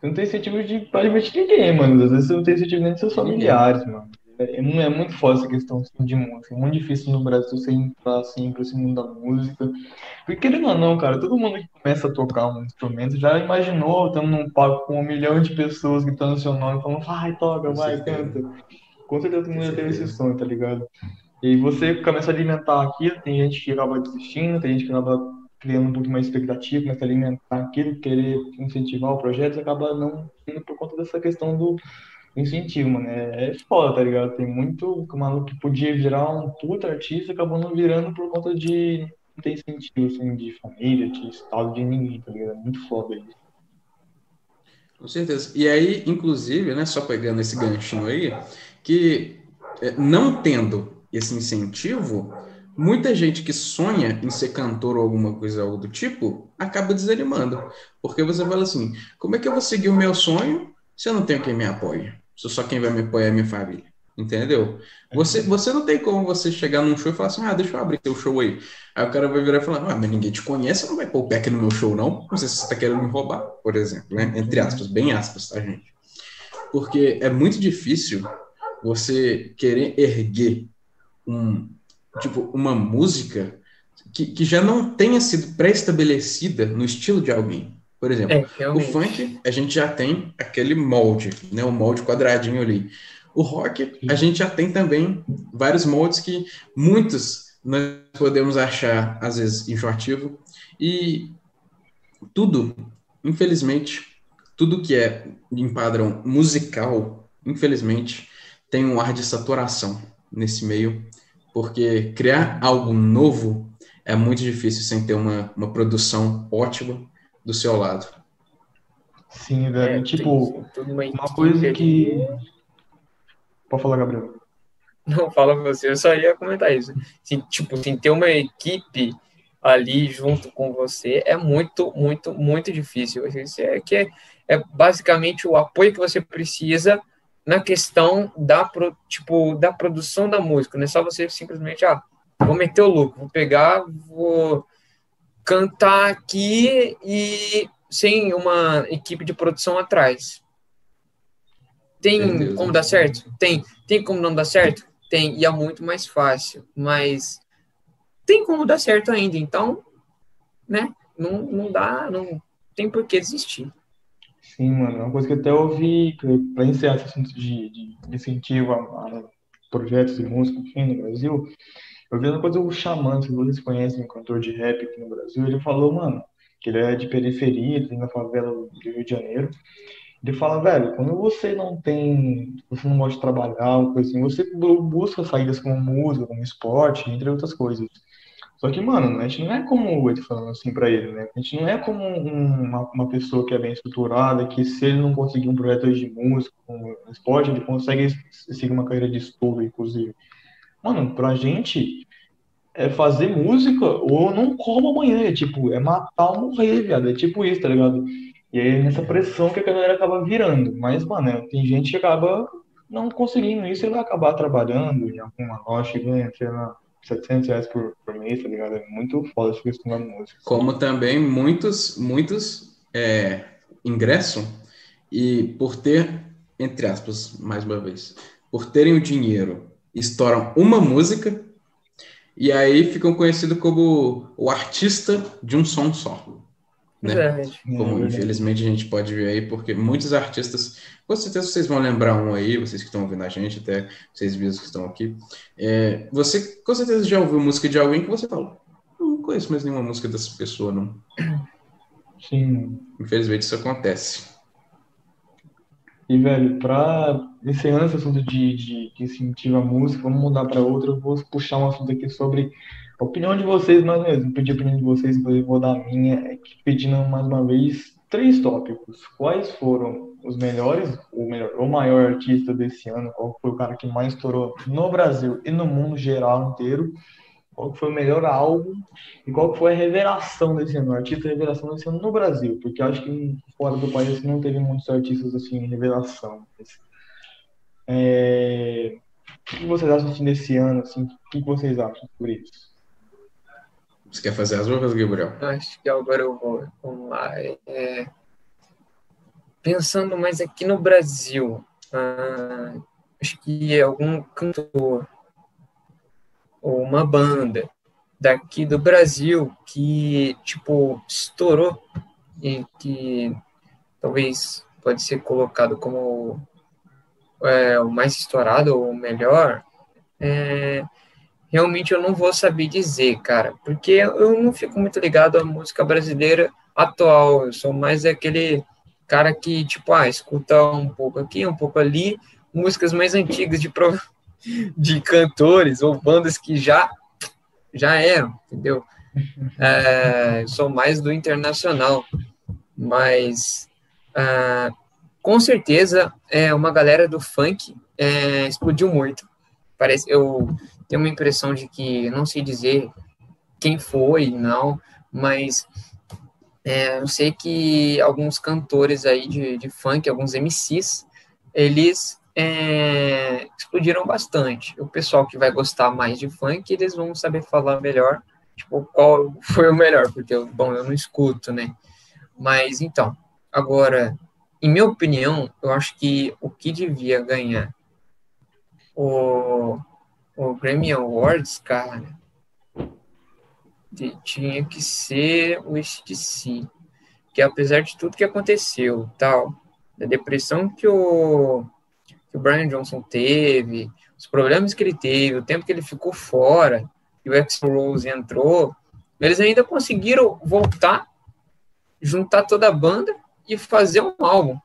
Você não tem incentivo de praticamente ninguém, mano. Às vezes você não tem incentivo nem dos seus familiares, mano. É, não é muito foda essa questão assim, de música. É muito difícil no Brasil você entrar assim pra esse mundo da música. Porque querendo ou não, cara, todo mundo que começa a tocar um instrumento já imaginou estando num palco com um milhão de pessoas gritando seu nome, falando, vai, toca, vai, canta. Com certeza todo mundo já teve esse sonho, tá ligado? E você começa a alimentar aquilo, tem gente que acaba desistindo, tem gente que acaba criando um pouco mais expectativa, começa a alimentar aquilo, querer incentivar o projeto, e acaba não indo por conta dessa questão do incentivo, mano. É, é foda, tá ligado? Tem muito maluco que podia virar um puta artista, acabou não virando por conta de não ter incentivo, assim, de família, de estado, de ninguém, tá ligado? É muito foda isso. Com certeza. E aí, inclusive, né, só pegando esse ganchinho aí, que é, não tendo esse incentivo, muita gente que sonha em ser cantor ou alguma coisa algo do tipo, acaba desanimando. Porque você fala assim, como é que eu vou seguir o meu sonho se eu não tenho quem me apoie? Se só quem vai me apoiar é minha família. Entendeu? Você, você não tem como você chegar num show e falar assim, ah, deixa eu abrir teu show aí. Aí o cara vai virar e falar, ah, mas ninguém te conhece, você não vai pôr o pé aqui no meu show, não? Não sei se você está querendo me roubar, por exemplo, né? Entre aspas, bem aspas, tá, gente? Porque é muito difícil você querer erguer um, tipo, uma música que, que já não tenha sido pré-estabelecida no estilo de alguém. Por exemplo, É, o funk, a gente já tem aquele molde, né? O molde quadradinho ali. O rock, a gente já tem também vários moldes que muitos nós podemos achar, às vezes, enjoativo. E tudo, infelizmente, tudo que é em padrão musical, infelizmente, tem um ar de saturação nesse meio, porque criar algo novo é muito difícil sem ter uma, uma produção ótima do seu lado. Sim, velho. É, tipo, tem uma uma coisa que. Pode falar, Gabriel. Não, fala você, eu só ia comentar isso. Assim, tipo, assim, ter uma equipe ali junto com você é muito, muito, muito difícil. Isso é, que é, é basicamente o apoio que você precisa na questão da, pro- tipo, da produção da música. Não é só você simplesmente, ah, vou meter o louco, vou pegar, vou cantar aqui e sem uma equipe de produção atrás. Tem como dar certo? Tem. Tem como não dar certo? Tem. E é muito mais fácil. Mas tem como dar certo ainda. Então, né? Não, não dá, não tem por que desistir. Sim, mano, é uma coisa que até ouvi, para encerrar esse assunto de, de, incentivo a, a projetos de música, enfim, no Brasil, eu vi uma coisa do Xamã, se vocês conhecem, um cantor de rap aqui no Brasil, ele falou, mano, que ele é de periferia, ele na favela do Rio de Janeiro, ele fala, velho, quando você não tem, você não gosta de trabalhar, coisa assim, você bu- busca saídas como música, como esporte, entre outras coisas. Só que, mano, a gente não é como, ele falando assim pra ele, né? A gente não é como um- uma, uma pessoa que é bem estruturada, que se ele não conseguir um projeto de música, um esporte, ele consegue seguir uma carreira de estudo, inclusive. Mano, pra gente é fazer música ou não como amanhã, é tipo, é matar ou morrer, viado, é tipo isso, tá ligado? E aí é nessa pressão que a galera acaba virando. Mas, mano, é, tem gente que acaba não conseguindo isso e vai acabar trabalhando em alguma loja e ganha, sei lá, 700 reais por, por mês, tá ligado? É muito foda essa questão música. Como também muitos, muitos é, ingressam e por ter, entre aspas, mais uma vez, por terem o dinheiro, estouram uma música e aí ficam conhecidos como o artista de um som só. Né? Verdade. Como É, infelizmente a gente pode ver aí, porque muitos artistas, com certeza vocês vão lembrar um aí, vocês que estão ouvindo a gente, até vocês mesmos que estão aqui. É, você com certeza já ouviu música de alguém que você fala, não conheço mais nenhuma música dessa pessoa, não. Sim. Infelizmente isso acontece. E, velho, pra encerrando esse assunto de, de que incentiva a música, vamos mudar para outro. Eu vou puxar um assunto aqui sobre a opinião de vocês, mais mesmo. Pedir a opinião de vocês, eu vou dar a minha, é pedindo mais uma vez três tópicos. Quais foram os melhores, ou melhor, o maior artista desse ano? Qual foi o cara que mais estourou no Brasil e no mundo geral inteiro? Qual foi o melhor álbum e qual foi a revelação desse ano, o artista revelação desse ano no Brasil? Porque acho que fora do país não teve muitos artistas assim revelação. É... O que vocês acham desse ano? Assim, o que vocês acham por isso? Você quer fazer as outras, Gabriel? Acho que agora eu vou. Vamos lá. É... Pensando mais aqui no Brasil, ah, acho que algum cantor ou uma banda daqui do Brasil que, tipo, estourou e que talvez pode ser colocado como é, o mais estourado ou o melhor, é, realmente eu não vou saber dizer, cara, porque eu não fico muito ligado à música brasileira atual, eu sou mais aquele cara que, tipo, ah, escuta um pouco aqui, um pouco ali, músicas mais antigas de, [LAUGHS] de cantores ou bandas que já já eram, entendeu? [LAUGHS] É, sou mais do internacional, mas é, com certeza é uma galera do funk é, explodiu muito. Parece, eu tenho uma impressão de que não sei dizer quem foi, não, mas é, eu sei que alguns cantores aí de, de funk, alguns MCs, eles é, explodiram bastante. O pessoal que vai gostar mais de funk, eles vão saber falar melhor, tipo, qual foi o melhor, porque, bom, eu não escuto, né? Mas, então, agora, em minha opinião, eu acho que o que devia ganhar o, o Grammy Awards, cara, tinha que ser o STC, que apesar de tudo que aconteceu, tal, da depressão que o que o Brian Johnson teve, os problemas que ele teve, o tempo que ele ficou fora, e o X Rose entrou, eles ainda conseguiram voltar, juntar toda a banda e fazer um álbum.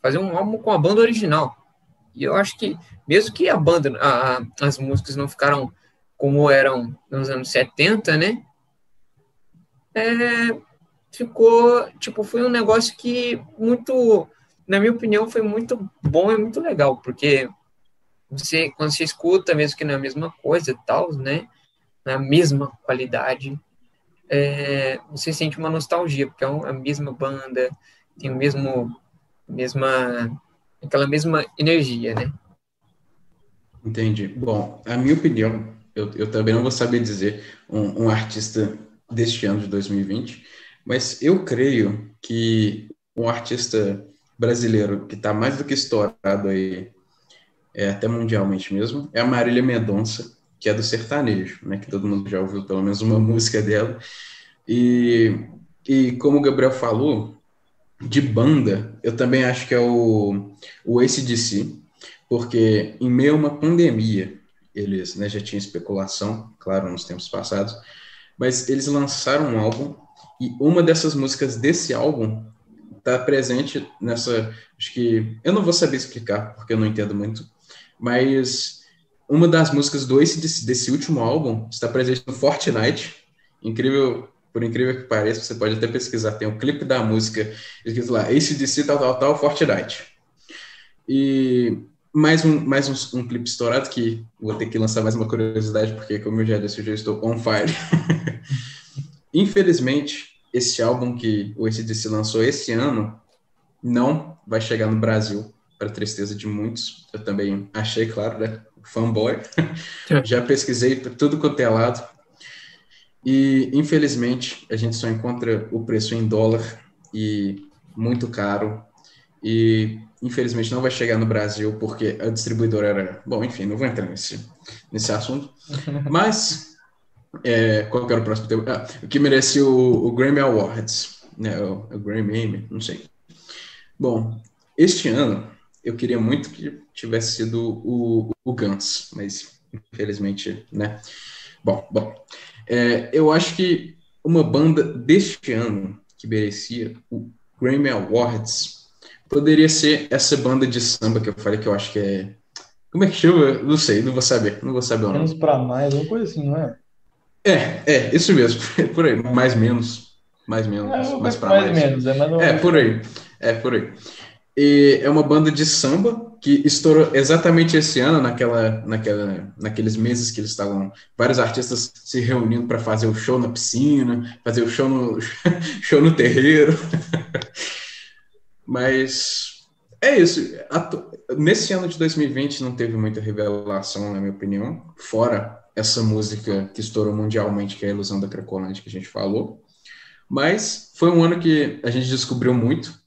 Fazer um álbum com a banda original. E eu acho que, mesmo que a banda, a, a, as músicas não ficaram como eram nos anos 70, né? É, ficou, tipo, foi um negócio que muito na minha opinião, foi muito bom e muito legal, porque você, quando você escuta, mesmo que não é a mesma coisa e tal, né, na mesma qualidade, é, você sente uma nostalgia, porque é a mesma banda, tem o mesmo, mesma, aquela mesma energia, né? Entendi. Bom, a minha opinião, eu, eu também não vou saber dizer um, um artista deste ano de 2020, mas eu creio que um artista brasileiro que está mais do que estourado aí, é, até mundialmente mesmo, é a Marília Mendonça, que é do sertanejo, né, que todo mundo já ouviu pelo menos uma [LAUGHS] música dela. E, e como o Gabriel falou, de banda, eu também acho que é o, o ACDC, porque em meio a uma pandemia, eles né, já tinham especulação, claro, nos tempos passados, mas eles lançaram um álbum e uma dessas músicas desse álbum está presente nessa. Acho que. Eu não vou saber explicar, porque eu não entendo muito, mas uma das músicas do desse, desse último álbum está presente no Fortnite. Incrível, por incrível que pareça, você pode até pesquisar, tem um clipe da música escrito lá, Ace DC tal, tal, tal, Fortnite. E mais um, mais um, um clipe estourado que vou ter que lançar mais uma curiosidade, porque como eu já disse, eu já estou on fire. [LAUGHS] Infelizmente, esse álbum que o ACDC lançou esse ano não vai chegar no Brasil, para tristeza de muitos. Eu também achei, claro, né? Fanboy. [LAUGHS] Já pesquisei tudo quanto é lado. E, infelizmente, a gente só encontra o preço em dólar e muito caro. E, infelizmente, não vai chegar no Brasil porque a distribuidora era. Bom, enfim, não vou entrar nesse, nesse assunto. [LAUGHS] Mas é, qual era o próximo tema? Ah, o que merece o, o Grammy Awards, né? O, o Grammy, não sei. Bom, este ano eu queria muito que tivesse sido o, o Guns, mas infelizmente, né? Bom, bom. É, eu acho que uma banda deste ano que merecia o Grammy Awards poderia ser essa banda de samba que eu falei que eu acho que é. Como é que chama? Não sei, não vou saber. Não vou saber o nome. Menos pra mais, uma coisa assim, não é? É, é, isso mesmo. [LAUGHS] Por aí, mais menos. Mais menos. É, mais pra mais mais. menos, é mais ou É, menos. por aí. É, por aí. E é uma banda de samba que estourou exatamente esse ano, naquela, naquela, naqueles meses que eles estavam, vários artistas se reunindo para fazer o show na piscina, fazer o show no, [LAUGHS] show no terreiro. [LAUGHS] Mas é isso. Nesse ano de 2020 não teve muita revelação, na minha opinião, fora essa música que estourou mundialmente, que é a Ilusão da Cracolândia, que a gente falou. Mas foi um ano que a gente descobriu muito.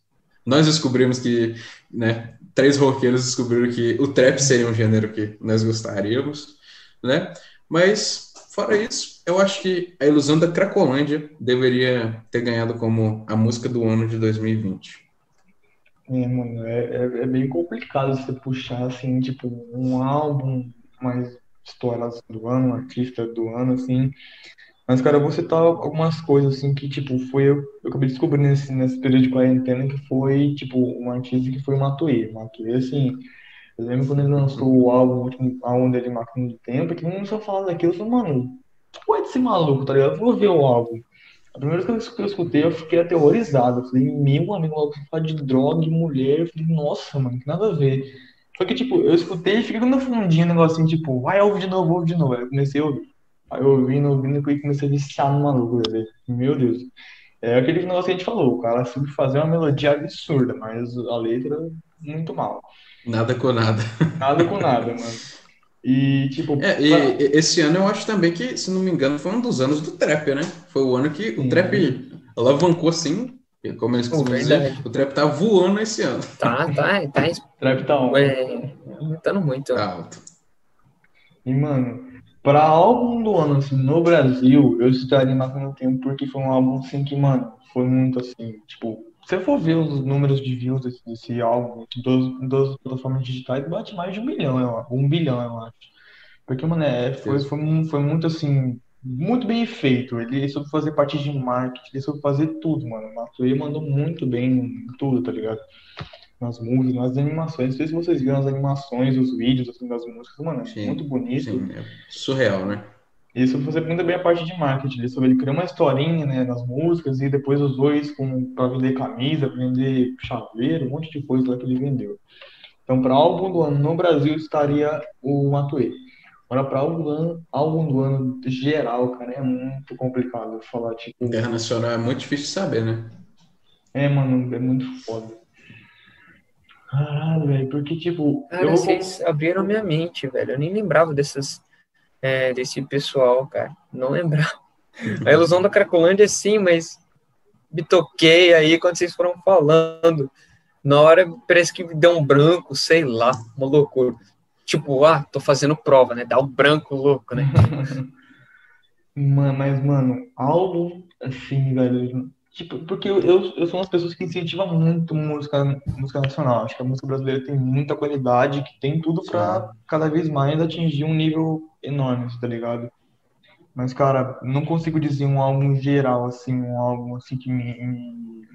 Nós descobrimos que, né, três roqueiros descobriram que o trap seria um gênero que nós gostaríamos, né? Mas, fora isso, eu acho que a Ilusão da Cracolândia deveria ter ganhado como a música do ano de 2020. É, mano, é, é, é bem complicado você puxar, assim, tipo, um álbum mais estourado do ano, um artista do ano, assim. Mas, cara, eu vou citar algumas coisas, assim, que, tipo, foi, eu, eu acabei descobrindo nesse, nesse período de quarentena, que foi, tipo, um artista que foi o Matuê. Matuê, assim, eu lembro quando ele lançou o álbum, o último álbum dele, Máquina do Tempo, que não só falando daquilo, eu falei, mano, que porra é desse maluco, tá ligado? Eu vou ver o álbum. A primeira vez que eu escutei, eu fiquei aterrorizado. Eu falei, meu amigo, maluco fala de droga e mulher. Eu falei, nossa, mano, que nada a ver. Só que, tipo, eu escutei e fiquei no fundinho um negocinho, tipo, vai, ouve de novo, ouve de novo. Aí eu comecei a ouvir. Aí eu ouvindo, ouvindo, e comecei a viciar no maluco. Meu Deus. É aquele negócio que a gente falou, o cara soube fazer uma melodia absurda, mas a letra, muito mal. Nada com nada. Nada com [LAUGHS] nada, mano. E, tipo, É, e e- esse ano eu acho também que, se não me engano, foi um dos anos do trap, né? Foi o ano que o Sim. trap alavancou assim, como eles costumam dizer, verdade. o trap tá voando esse ano. Tá, tá, tá, [LAUGHS] trap tá on. é, aumentando muito. Tá alto. E, mano, pra álbum do ano, assim, no Brasil, eu citaria Máquina do Tempo porque foi um álbum, assim, que, mano, foi muito, assim, tipo, se você for ver os números de views desse, desse álbum, dos, das plataformas digitais, bate mais de um bilhão, eu acho, um bilhão, eu acho. Porque, mano, é, foi, foi, foi muito, assim, muito bem feito. Ele soube fazer parte de marketing, ele soube fazer tudo, mano. O Matuê mandou muito bem em tudo, tá ligado? Nas músicas, nas animações. Não sei se vocês viram as animações, os vídeos, assim, das músicas, mano, é Sim, muito bonito. Sim, é surreal, né? Soube fazer muito bem a parte de marketing. Ele soube ele criou uma historinha, né, nas músicas e depois usou isso com, pra vender camisa, pra vender chaveiro, um monte de coisa lá que ele vendeu. Então, para álbum do ano no Brasil estaria o Matuê. Agora, para álbum do ano, álbum do ano geral, cara, é muito complicado falar, tipo, Internacional é muito difícil de saber, né? é, mano, é muito foda. Caralho, velho, porque, tipo, Cara, eu vocês abriram minha mente, velho. Eu nem lembrava dessas, é, desse pessoal, cara. Não lembrava. A ilusão da Cracolândia, sim, mas me toquei aí quando vocês foram falando. Na hora parece que me deu um branco, sei lá, uma loucura. Tipo, ah, tô fazendo prova, né? Dá um branco louco, né? [LAUGHS] Ma- Mas, mano, álbum, assim, velho. Tipo, porque eu, eu, sou uma das pessoas que incentiva muito música, música nacional. Acho que a música brasileira tem muita qualidade, que tem tudo pra cada vez mais atingir um nível enorme, tá ligado? Mas, cara, não consigo dizer um álbum geral, assim, um álbum assim que me, me,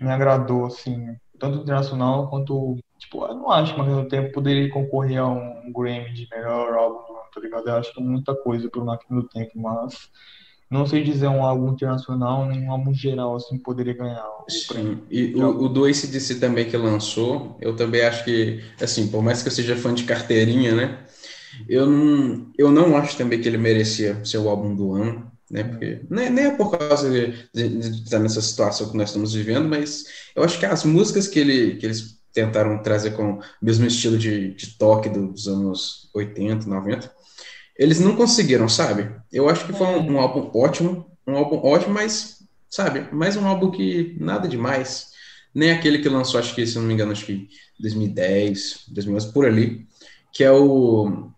me agradou, assim, tanto internacional quanto. Tipo, eu não acho que ao mesmo tempo poderia concorrer a um Grammy de melhor álbum tá ligado? Eu acho que é muita coisa pelo Máquina do Tempo, mas não sei dizer um álbum internacional, nem um álbum geral, assim, poderia ganhar o. Sim, e o, o do AC/DC também que lançou, eu também acho que, assim, por mais que eu seja fã de carteirinha, né, eu não, eu não acho também que ele merecia ser o álbum do ano, né, porque nem, nem é por causa de, de, de estar nessa situação que nós estamos vivendo, mas eu acho que as músicas que, ele, que eles tentaram trazer com o mesmo estilo de, de toque dos anos 80, 90, eles não conseguiram, sabe? Eu acho que foi um, um álbum ótimo, um álbum ótimo, mas, sabe, mais um álbum que nada demais. Nem aquele que lançou, acho que, se não me engano, acho que 2010, 2011, por ali, que é o,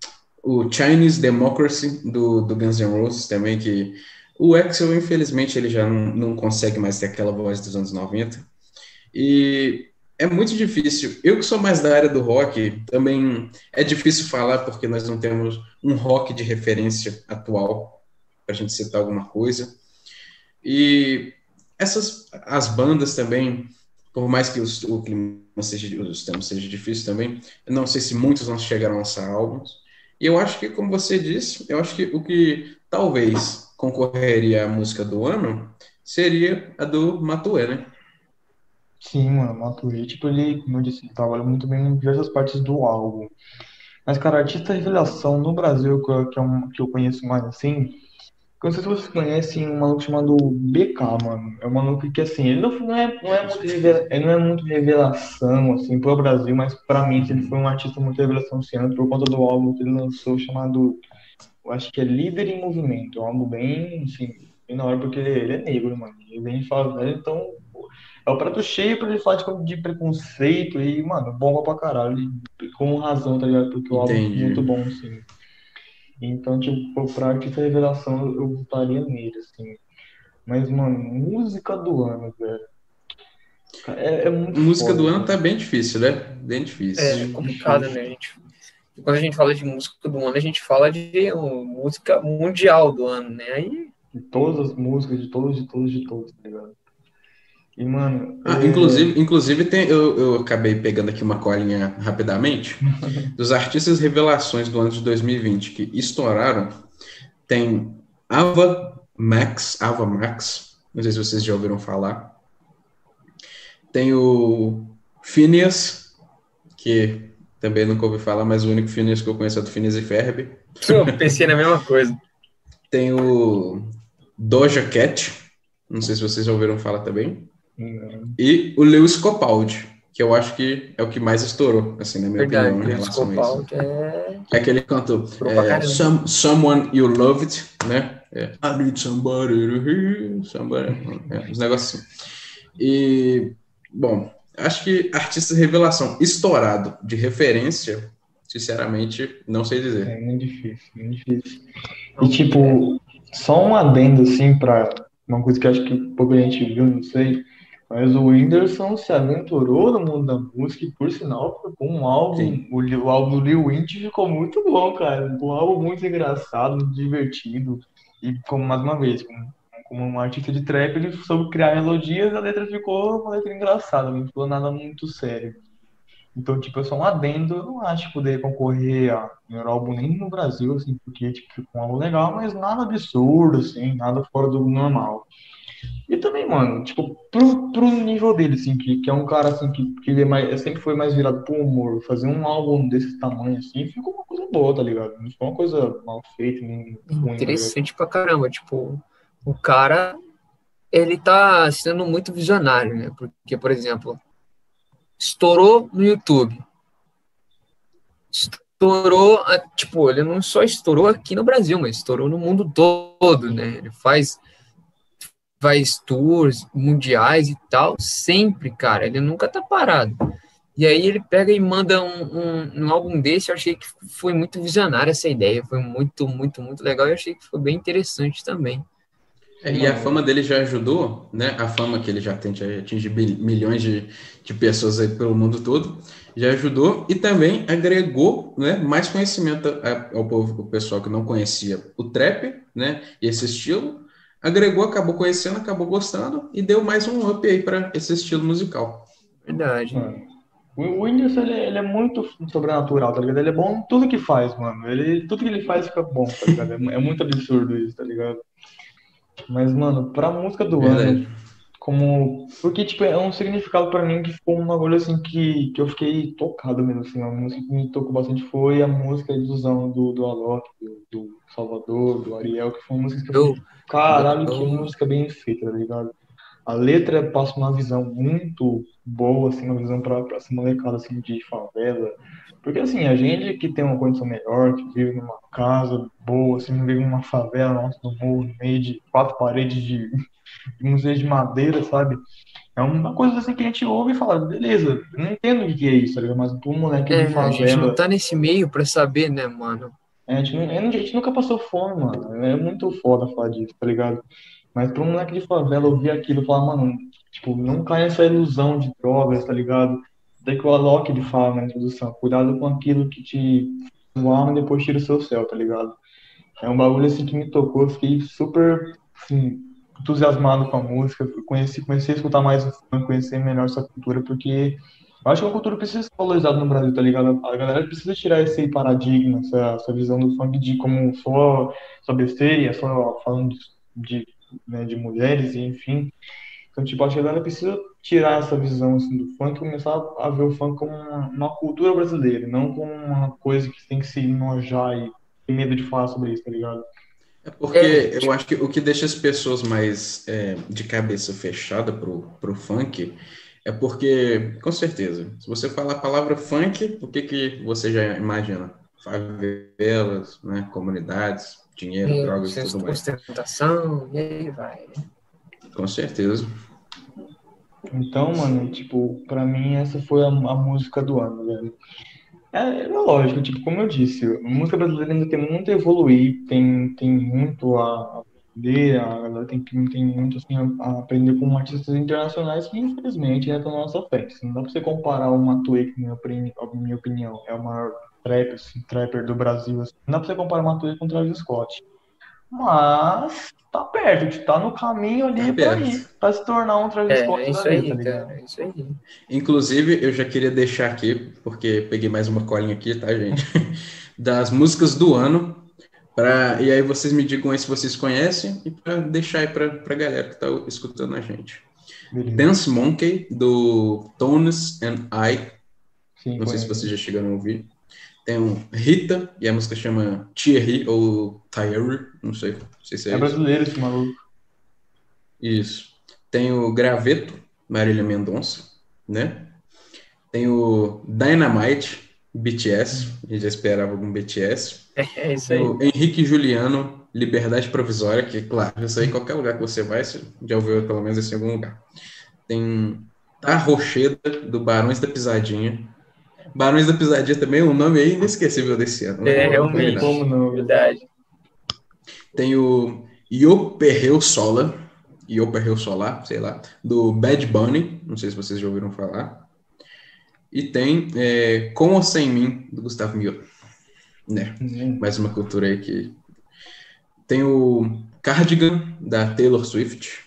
o Chinese Democracy do, do Guns N' Roses também, que o Axel, infelizmente, ele já não, não consegue mais ter aquela voz dos anos 90. E é muito difícil. Eu que sou mais da área do rock, também é difícil falar porque nós não temos um rock de referência atual para a gente citar alguma coisa. E essas as bandas também, por mais que os, o clima seja, os temas sejam difíceis também, não sei se muitos não chegaram a lançar álbuns. E eu acho que, como você disse, eu acho que o que talvez concorreria à música do ano seria a do Matuê, né? Sim, mano, Matuê, tipo, ele, como eu disse, trabalha muito bem em diversas partes do álbum. Mas, cara, artista revelação no Brasil, que é um que eu conheço mais assim, eu não sei se vocês conhecem um maluco chamado BK, mano. É um maluco que, assim, ele não, não, é, não, é, muito revela, ele não é muito revelação, assim, pro Brasil, mas pra mim, ele foi um artista muito revelação esse ano, por conta do álbum que ele lançou, chamado, eu acho que é Líder em Movimento. É um álbum bem, assim, bem na hora, porque ele, ele é negro, mano. Ele vem de favela, então é o prato cheio pra ele falar de, de preconceito e, mano, bomba pra caralho. E, com razão, tá ligado? Porque o álbum é muito bom, assim. Então, tipo, pra artista revelação, eu votaria nele, assim. Mas, mano, música do ano, velho. É, é muito Música foda, do ano tá bem difícil, né? Bem difícil. É complicado, né, gente? Quando a gente fala de música do ano, a gente fala de uh, música mundial do ano, né? Aí, De todas as músicas, de todos, de todos, de todos, tá ligado? E, mano. Ah, é- inclusive, inclusive tem, eu, eu acabei pegando aqui uma colinha rapidamente. [LAUGHS] Dos artistas revelações do ano de 2020 que estouraram, tem Ava Max, Ava Max, não sei se vocês já ouviram falar. Tem o Phineas, que também nunca ouvi falar, mas o único Phineas que eu conheço é do Phineas e Ferb. eu pensei na mesma coisa. Tem o Doja Cat, não sei se vocês já ouviram falar também. E o Lewis Capaldi, que eu acho que é o que mais estourou, assim, na minha Verdade, opinião, em relação a isso. É. É aquele canto é, some, Someone You Loved, né? É, I need somebody to hear somebody. É, os negócios assim. E, bom, acho que artista revelação estourado de referência, sinceramente, não sei dizer. É muito difícil, muito difícil. E, tipo, só um adendo, assim, pra uma coisa que acho que pouca gente viu, não sei. Mas o Whindersson se aventurou no mundo da música e, por sinal, ficou um álbum. O, o álbum do Lil Wayne ficou muito bom, cara. Um álbum muito engraçado, muito divertido. E, como mais uma vez, como, como um artista de trap, ele soube criar melodias e a letra ficou uma letra engraçada, não ficou nada muito sério. Então, tipo, é só um adendo. Eu não acho que poderia concorrer a melhor álbum nem no Brasil, assim, porque tipo, ficou um álbum legal, mas nada absurdo, assim, nada fora do normal. E também, mano, tipo, pro, pro nível dele, assim, que, que é um cara, assim, que, que ele é mais, sempre foi mais virado pro humor, fazer um álbum desse tamanho, assim, ficou uma coisa boa, tá ligado? Não ficou uma coisa mal feita, nem tá? Interessante pra caramba. Tipo, o cara, ele tá sendo muito visionário, né? Porque, por exemplo, estourou no YouTube. Estourou, ah, tipo, ele não só estourou aqui no Brasil, mas estourou no mundo todo, né? Ele faz faz tours mundiais e tal, sempre, cara. Ele nunca tá parado. E aí ele pega e manda um, um, um álbum desse, eu achei que foi muito visionária essa ideia, foi muito, muito, muito legal, e eu achei que foi bem interessante também. É, e a fama dele já ajudou, né? A fama que ele já tem de atingir bil- milhões de, de pessoas aí pelo mundo todo, já ajudou e também agregou, né, mais conhecimento ao povo, o pessoal que não conhecia o trap, né, e esse estilo, agregou, acabou conhecendo, acabou gostando e deu mais um up aí para esse estilo musical. Verdade. Mano, O o Whindersson, ele, é- ele é muito sobrenatural, tá ligado? Ele é bom em tudo que faz, mano. Ele, tudo que ele faz fica bom, tá ligado? É, é muito absurdo isso, tá ligado? Mas, mano, pra música do ano, Verdade. Como. Porque, tipo, é um significado pra mim que ficou um bagulho assim que, que eu fiquei tocado mesmo, assim. A música que me tocou bastante foi a música Ilusão do, do Alok, do, do Salvador, do Ariel, que foi uma música que eu Eu, Caralho, que música bem feita, tá ligado? A letra passa uma visão muito boa, assim, uma visão pra, pra essa molecada, assim, de favela. Porque, assim, a gente que tem uma condição melhor, que vive numa casa boa, assim, não vive numa favela, no morro, no meio de quatro paredes de, de museu de madeira, sabe? É uma coisa, assim, que a gente ouve e fala, beleza, não entendo o que é isso, tá? Mas um moleque é, de a gente não tá nesse meio pra saber, né, mano? É, A gente, a gente nunca passou fome, mano. É muito foda falar disso, tá ligado? Mas pra um moleque de favela ouvir aquilo e falar, mano, tipo, não cai nessa ilusão de drogas, tá ligado? Daí que o Alok ele fala na introdução, cuidado com aquilo que te alma e depois tira o seu céu, tá ligado? É um bagulho assim que me tocou, fiquei super, assim, entusiasmado com a música, conheci, comecei a escutar mais o funk, conhecer melhor essa cultura, porque eu acho que a cultura precisa ser valorizada no Brasil, tá ligado? A galera precisa tirar esse paradigma, essa, essa visão do funk de como só, só besteira, só falando de, né, de mulheres, e enfim. Então, tipo, acho que a galera precisa tirar essa visão assim, do funk e começar a ver o funk como uma, uma cultura brasileira, não como uma coisa que tem que se enojar e ter medo de falar sobre isso, tá ligado? É porque é, eu acho que o que deixa as pessoas mais é, de cabeça fechada pro, pro funk é porque, com certeza, se você falar a palavra funk, o que, que você já imagina? Favelas, né, comunidades, dinheiro, Sim, drogas e tudo mais. Ostentação, e aí vai, né? Com certeza. Então, mano, tipo, pra mim essa foi a, a música do ano, velho. É, é, lógico, tipo, como eu disse, a música brasileira ainda tem muito a evoluir, tem, tem muito a aprender, a galera tem, tem muito assim, a aprender com artistas internacionais que infelizmente ainda estão na nossa frente. Não dá pra você comparar o Matuê, que na minha, minha opinião é o maior trapper, assim, trapper do Brasil. Assim. Não dá pra você comparar o Matuê com o Travis Scott. Mas tá perto, tá no caminho ali tá pra ir, pra se tornar um Travis é, Scott é isso aí, tá é isso aí. Inclusive, eu já queria deixar aqui, porque peguei mais uma colinha aqui, tá, gente? [LAUGHS] das músicas do ano. Pra, e aí vocês me digam aí se vocês conhecem e para deixar aí para a galera que tá escutando a gente. Beleza. Dance Monkey, do Tones and I. Sim, Não sei se vocês já chegaram a ouvir. Tem um Rita, e a música chama Thierry ou Thierry, não sei, não sei se é, é brasileiro esse maluco. Isso. Tem o Graveto, Marília Mendonça, né? Tem o Dynamite, BTS, a gente já esperava algum BTS. É, isso aí. O Henrique Juliano, Liberdade Provisória, que, claro, isso aí, qualquer lugar que você vai, você já ouviu pelo menos esse em algum lugar. Tem a Rocheda, do Barões da Pisadinha, Barões da Pisadinha também, um nome aí inesquecível desse ano. É, realmente. Como não? Verdade. Tem o Yo Perreu Sola, Yo Perreu Solar, sei lá, do Bad Bunny, não sei se vocês já ouviram falar. E tem é, Com ou Sem Mim, do Gustavo Miller. Né? Uhum. Mais uma cultura aí que... Tem o Cardigan, da Taylor Swift.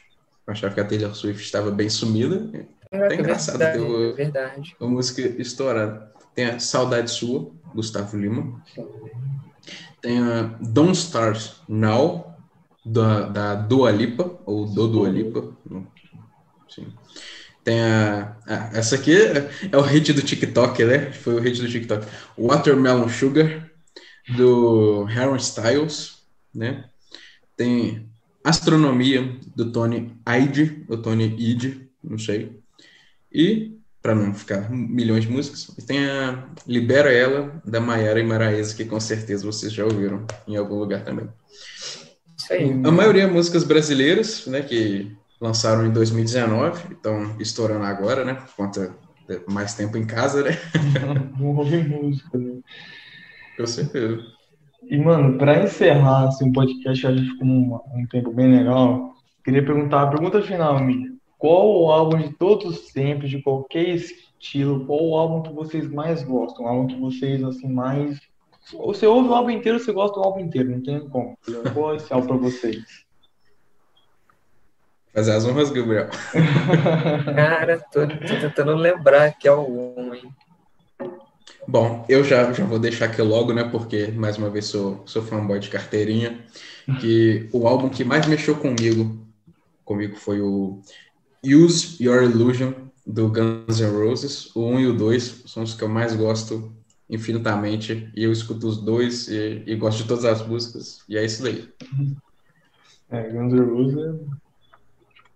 Eu achava que a Taylor Swift estava bem sumida. É, é engraçado verdade, ter o, verdade. uma música estourada. Tem a Saudade Sua, Gustavo Lima. Tem a Don't Start Now, da, da Dua Lipa, ou do Dua Lipa. Sim. Tem a, a, Essa aqui é, o hit do TikTok, né? Foi o hit do TikTok. Watermelon Sugar, do Harry Styles, né? Tem Astronomia, do Tony Ide, ou Tony Ide, não sei. E para não ficar milhões de músicas. tem a Libera Ela, da Maiara e Maraísa, que com certeza vocês já ouviram em algum lugar também. Isso aí. A maioria é músicas brasileiras, né, que lançaram em 2019, estão estourando agora, né, por conta de mais tempo em casa, né? Vou ouvir música, né? Com certeza. E, mano, para encerrar assim, o podcast, a gente ficou um, um tempo bem legal, queria perguntar, a pergunta final, Miriam qual o álbum de todos os tempos, de qualquer estilo, qual o álbum que vocês mais gostam? O álbum que vocês, assim, mais. Você ouve o álbum inteiro, você gosta do álbum inteiro, não tem como. Qual é esse álbum pra vocês? Fazer as honras, Gabriel. [LAUGHS] Cara, tô, tô, tentando lembrar que é o hein? Bom, eu já, já vou deixar aqui logo, né? Porque, mais uma vez, sou, sou fanboy de carteirinha. Que o álbum que mais mexeu comigo, comigo foi o Use Your Illusion, do Guns N' Roses. O 1 e o 2 são os que eu mais gosto infinitamente. E eu escuto os dois e, e gosto de todas as músicas. E é isso daí. É, Guns N' Roses é...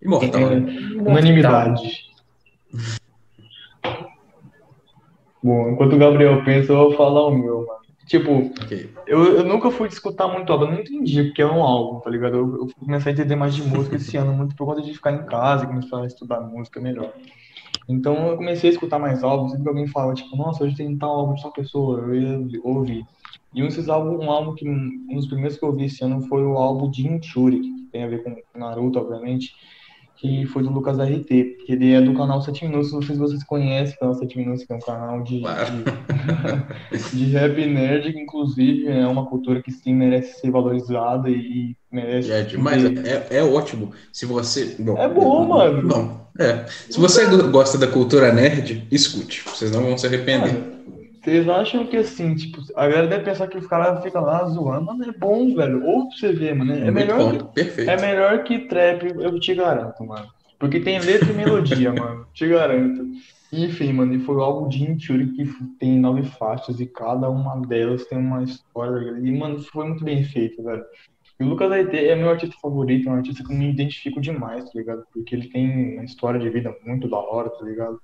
Imortal, é, né? Unanimidade. [LAUGHS] Bom, enquanto o Gabriel pensa, eu vou falar o meu, mano. Tipo, okay. eu, eu nunca fui escutar muito álbum, eu não entendi porque é um álbum, tá ligado? Eu, eu comecei a entender mais de música esse ano, muito por conta de ficar em casa e começar a estudar música melhor. Então eu comecei a escutar mais álbuns, sempre que alguém fala, tipo, nossa, hoje tem tal álbum de tal pessoa, eu ia ouvir. E um desses álbuns, um álbum que, um dos primeiros que eu ouvi esse ano foi o álbum de Inchuri, que tem a ver com Naruto, obviamente, que foi do Lucas RT, que ele é do canal 7 Minutos, não sei se vocês conhecem o canal 7 Minutos, que é um canal de, Claro. de, [LAUGHS] de rap nerd, que inclusive é uma cultura que sim merece ser valorizada e merece. É demais, ser- é, é ótimo. Se você. bom, É bom, mano. Não, é. Se você gosta da cultura nerd, escute. Vocês não vão se arrepender. Mano, Vocês acham que assim, tipo, a galera deve pensar que os caras ficam lá zoando, mas é bom, velho. Ou pra você ver, mano, é Muito melhor bom, que, perfeito. é melhor que trap, eu te garanto, mano. Porque tem letra e melodia, [LAUGHS] mano, te garanto. Enfim, mano, e foi o álbum de Inturi que tem nove faixas e cada uma delas tem uma história. E, mano, foi muito bem feito, velho. E o Lucas Aite é meu artista favorito, é um artista que eu me identifico demais, tá ligado? Porque ele tem uma história de vida muito da hora, tá ligado?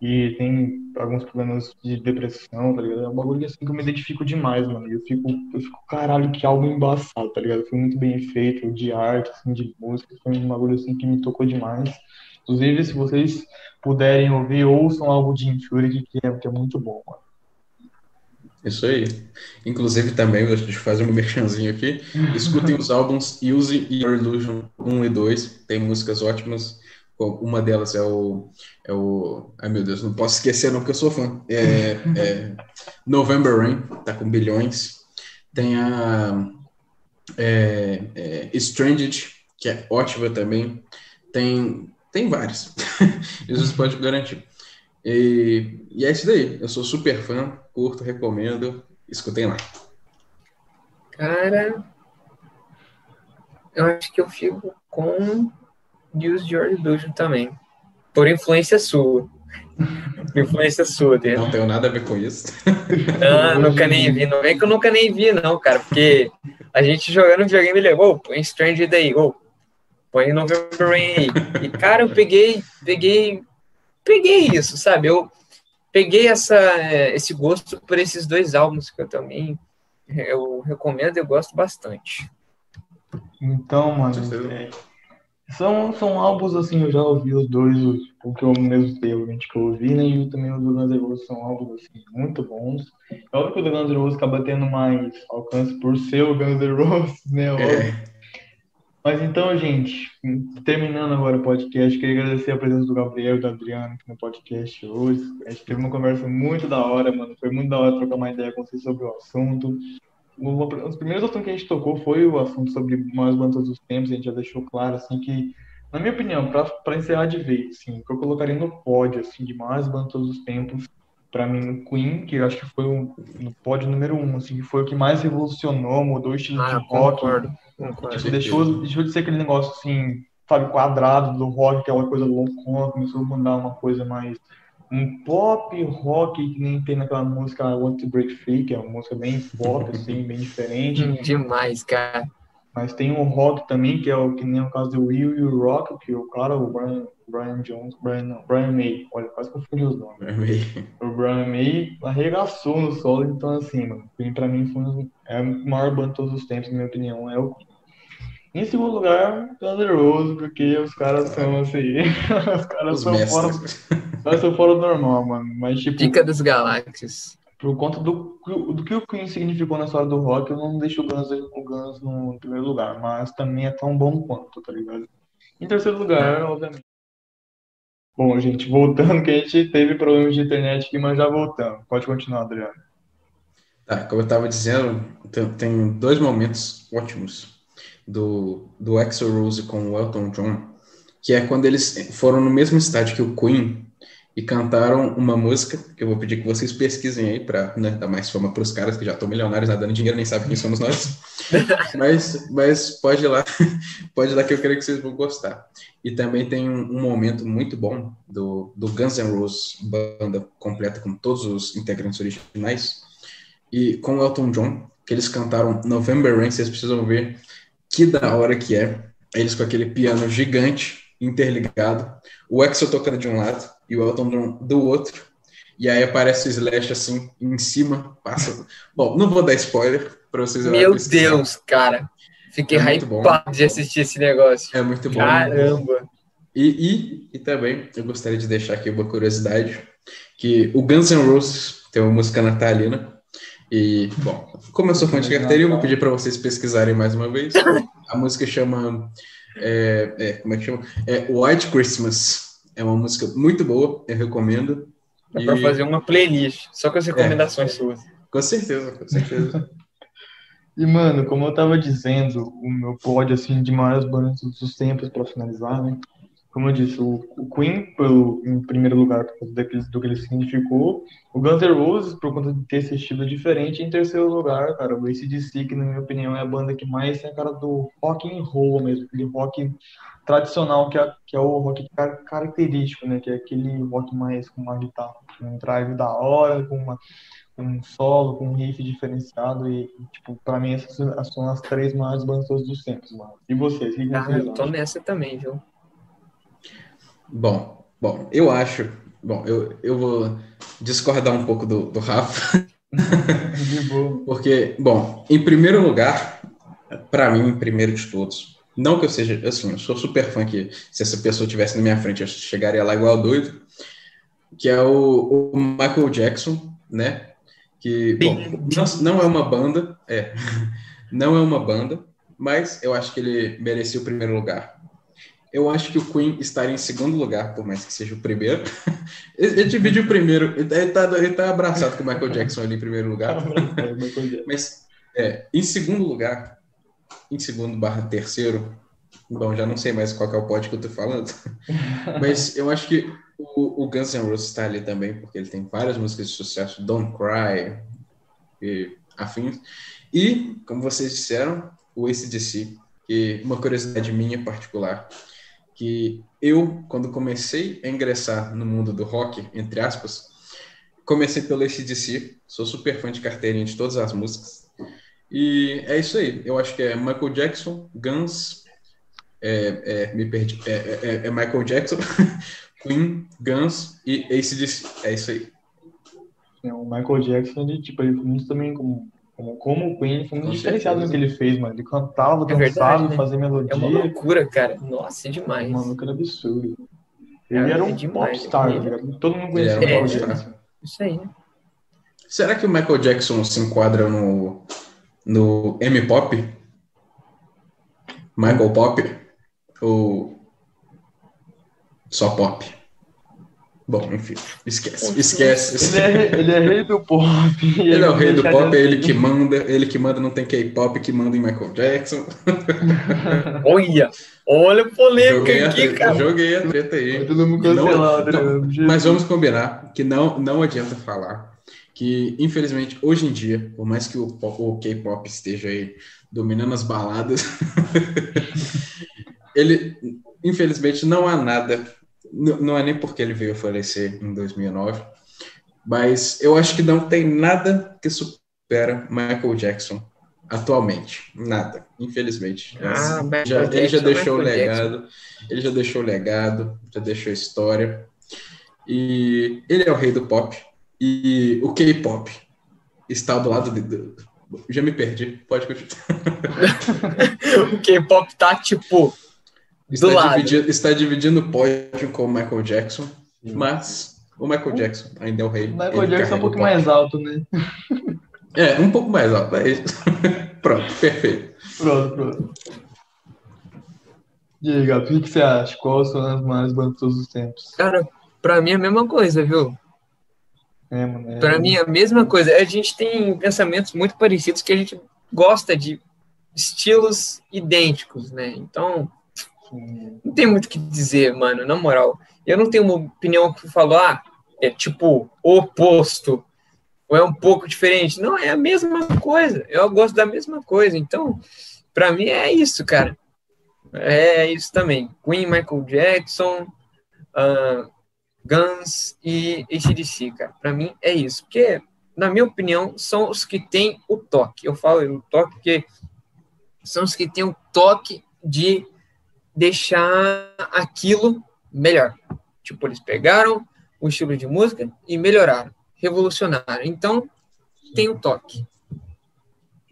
E tem alguns problemas de depressão, tá ligado? É um bagulho assim que eu me identifico demais, mano. Eu fico, eu fico, caralho, que álbum embaçado, tá ligado? Foi muito bem feito, de arte, assim, de música. Foi um bagulho assim que me tocou demais. Inclusive, se vocês puderem ouvir, ouçam algo de Infinity, que é, que é muito bom, mano. Isso aí. Inclusive também, deixa eu fazer um merchanzinho aqui. [LAUGHS] Escutem os álbuns Use e Illusion 1 e 2. Tem músicas ótimas. Uma delas é o, é o. Ai meu Deus, não posso esquecer, não, porque eu sou fã. É, é November Rain, tá com bilhões. Tem a é, é, Stranded, que é ótima também. Tem, tem vários. [LAUGHS] Isso pode garantir. E, e é isso daí. Eu sou super fã, curto, recomendo. Escutem lá. Cara, eu acho que eu fico com Use Your Illusion também. Por influência sua. Por influência sua dele. Não tenho nada a ver com isso. Ah, nunca nem vi. Não vem que eu nunca nem vi, não, cara. Porque a gente jogando videogame, ele, ô, põe Stranger aí, ô, põe November Rain aí. E, cara, eu peguei, peguei, peguei isso, sabe? Eu peguei essa, eh, esse gosto por esses dois álbuns que eu também eu recomendo e eu gosto bastante. Então, mano, é, são, são álbuns assim, eu já ouvi os dois, os, o que eu mesmo tenho, que eu ouvi, né? E também o do Guns N' Roses são álbuns assim, muito bons. É óbvio que o do Guns N' Roses acaba tendo mais alcance por ser o Guns N' Roses, né? É, Mas então, gente, terminando agora o podcast, queria agradecer a presença do Gabriel e do Adriano aqui no podcast hoje. A gente teve uma conversa muito da hora, mano. Foi muito da hora trocar uma ideia com vocês sobre o assunto. Uma- Um dos primeiros assuntos que a gente tocou foi o assunto sobre mais bandas dos tempos. A gente já deixou claro, assim, que, na minha opinião, para encerrar de vez, assim, o que eu colocaria no pódio, assim, de mais bandas dos tempos, para mim, o Queen, que eu acho que foi o, no pódio número um, assim, que foi o que mais revolucionou, mudou o estilo de Ah, rock. concordo. concordo. Tipo, certeza. deixou, deixou de ser aquele negócio assim, sabe, quadrado do rock, que uma coisa loucona, começou a mandar uma coisa mais. Um pop rock, que nem tem naquela música I Want to Break Free, que é uma música bem pop, [LAUGHS] assim, bem diferente. Demais, cara. Mas tem um rock também, que é o que nem o caso do Will e o Rock, que o cara, o Brian, Brian Jones, Brian, não, Brian May, olha, quase confundi os nomes. é meio- O Brian May arregaçou no solo, então assim, mano, pra mim foi um- é a maior banda de todos os tempos, na minha opinião, é o Queen. Em segundo lugar, Guns N' Roses, porque os caras são assim, [LAUGHS] os caras Os são fora, mestres. os caras são fora do normal, mano, mas tipo, Dica das Galáxias. por conta do, do que o Queen significou na história do rock, eu não deixo o Guns, o Guns no primeiro lugar, mas também é tão bom quanto, tá ligado? Em terceiro lugar, obviamente. Bom, gente, voltando, que a gente teve problemas de internet aqui, mas já voltamos. Pode continuar, Adriano. Tá, como eu estava dizendo, tem, tem dois momentos ótimos do, do Axl Rose com o Elton John, que é quando eles foram no mesmo estádio que o Queen e cantaram uma música, que eu vou pedir que vocês pesquisem aí para né, dar mais fama para os caras que já estão milionários, nadando dinheiro, nem sabem quem somos nós. [LAUGHS] mas, mas pode ir lá, [LAUGHS] pode ir lá que eu creio que vocês vão gostar. E também tem um, um momento muito bom do, do Guns N' Roses, banda completa com todos os integrantes originais, e com o Elton John, que eles cantaram November Rain, vocês precisam ver que da hora que é. Eles com aquele piano gigante, interligado, o Axel tocando de um lado e o Elton John do outro, e aí aparece o Slash assim, em cima, passa... [LAUGHS] Bom, não vou dar spoiler para vocês Meu. Deus, cara. Fiquei É hypado de assistir esse negócio. É muito bom. Caramba. E, e, e também eu gostaria de deixar aqui uma curiosidade, que o Guns N' Roses tem uma música natalina, e, bom, como eu sou fã de carteirinha, eu vou pedir para vocês pesquisarem mais uma vez. A música chama. É, é, como é que chama? É White Christmas. É uma música muito boa, eu recomendo. Dá e... pra fazer uma playlist, só com as recomendações é, suas. Com certeza, com certeza. e, mano, como eu tava dizendo, o meu pódio, assim, de maiores bandas dos tempos, para finalizar, né? Como eu disse, o, o Queen pelo, em primeiro lugar por conta daquilo, do que ele significou, o Guns N' Roses por conta de ter esse estilo diferente, e em terceiro lugar, cara, o ACDC, que na minha opinião é a banda que mais tem a cara do rock and roll mesmo, aquele rock tradicional que é, que é o rock característico, né, que é aquele rock mais com uma guitarra, com um drive da hora, com uma um solo, com um riff diferenciado e, tipo, pra mim essas são as três maiores bandas dos tempos, mano. E vocês? Que ah, eu tô nessa também, viu? Bom, bom, eu acho. Bom, eu, eu vou discordar um pouco do, do Rafa. [LAUGHS] Porque, bom, em primeiro lugar, para mim, primeiro de todos, não que eu seja, assim, eu sou super fã que se essa pessoa estivesse na minha frente, eu chegaria lá igual doido, que é o, o Michael Jackson, né? Que, bom, não, não é uma banda, é, [LAUGHS] não é uma banda, mas eu acho que ele merecia o primeiro lugar. Eu acho que o Queen estaria em segundo lugar, por mais que seja o primeiro. [LAUGHS] ele, divide o primeiro. Ele está ele tá abraçado com o Michael Jackson ali em primeiro lugar. Mas é, em segundo lugar, em segundo barra terceiro, bom, já não sei mais qual é o pódio que eu estou falando. [LAUGHS] Mas eu acho que o, o Guns N' Roses está ali também, porque ele tem várias músicas de sucesso, Don't Cry e afins. E, como vocês disseram, o ACDC, que uma curiosidade minha particular, que eu, quando comecei a ingressar no mundo do rock, entre aspas, comecei pelo ACDC, sou super fã de carteirinha de todas as músicas. E é isso aí, eu acho que é Michael Jackson, Guns, é, é, me perdi, é, é, é, é Michael Jackson, [LAUGHS] Queen, Guns e ACDC, é isso aí. É, o Michael Jackson, ele, tipo, ele também como como, como o Queen foi muito diferenciado no que ele fez, mano. Ele cantava, é dançava, né? fazia melodia. É uma loucura, cara. Nossa, é demais. Uma loucura absurda. Ele é, era um é popstar, ele... Todo mundo conhecia o Michael Jackson. Isso aí, né? Será que o Michael Jackson se enquadra no, no M-pop? Michael Pop? Ou só pop? Bom, enfim, esquece, esquece. Ele é, ele é rei do pop. Ele, [LAUGHS] ele é o rei do pop, é ele que manda, ele que manda, não tem K-pop que manda em Michael Jackson. [LAUGHS] olha, olha o polêmica aqui, treta, cara. Joguei a treta aí. Todo mundo cancelado, não, né? Mas vamos combinar que não, não adianta falar que, infelizmente, hoje em dia, por mais que o, o K-pop esteja aí dominando as baladas, [LAUGHS] ele, infelizmente, não há nada não é nem porque ele veio a falecer em 2009, mas eu acho que não tem nada que supera Michael Jackson atualmente. Nada, infelizmente. Ah, já, ele já deixou o legado, ele já deixou o legado, já deixou história. E ele é o rei do pop. E o K-pop está do lado de. Já me perdi, pode continuar. [LAUGHS] o K-pop tá tipo Está, dividindo, está dividindo o pódio com o Michael Jackson, mas o Michael Jackson ainda é o rei. O Michael Jackson é um pouco mais alto, né? É, um pouco mais alto. É isso. [LAUGHS] pronto, perfeito. Pronto, pronto. E aí, Gabi, o que você acha? Quais são as maiores bandas de todos os tempos? Cara, pra mim é a mesma coisa, viu? É, mano, é... Pra mim é a mesma coisa. A gente tem pensamentos muito parecidos que a gente gosta de estilos idênticos, né? Então, não tem muito o que dizer, mano, na moral. Eu não tenho uma opinião que falou, ah, é tipo oposto, ou é um pouco diferente. Não, é a mesma coisa. Eu gosto da mesma coisa. Então, para mim é isso, cara. É isso também. Queen, Michael Jackson, uh, Guns e ACDC, cara. Pra mim é isso. Porque, na minha opinião, são os que têm o toque. Eu falo o toque porque são os que têm o toque de deixar aquilo melhor. Tipo, eles pegaram o estilo de música e melhoraram, revolucionaram. Então, tem o toque.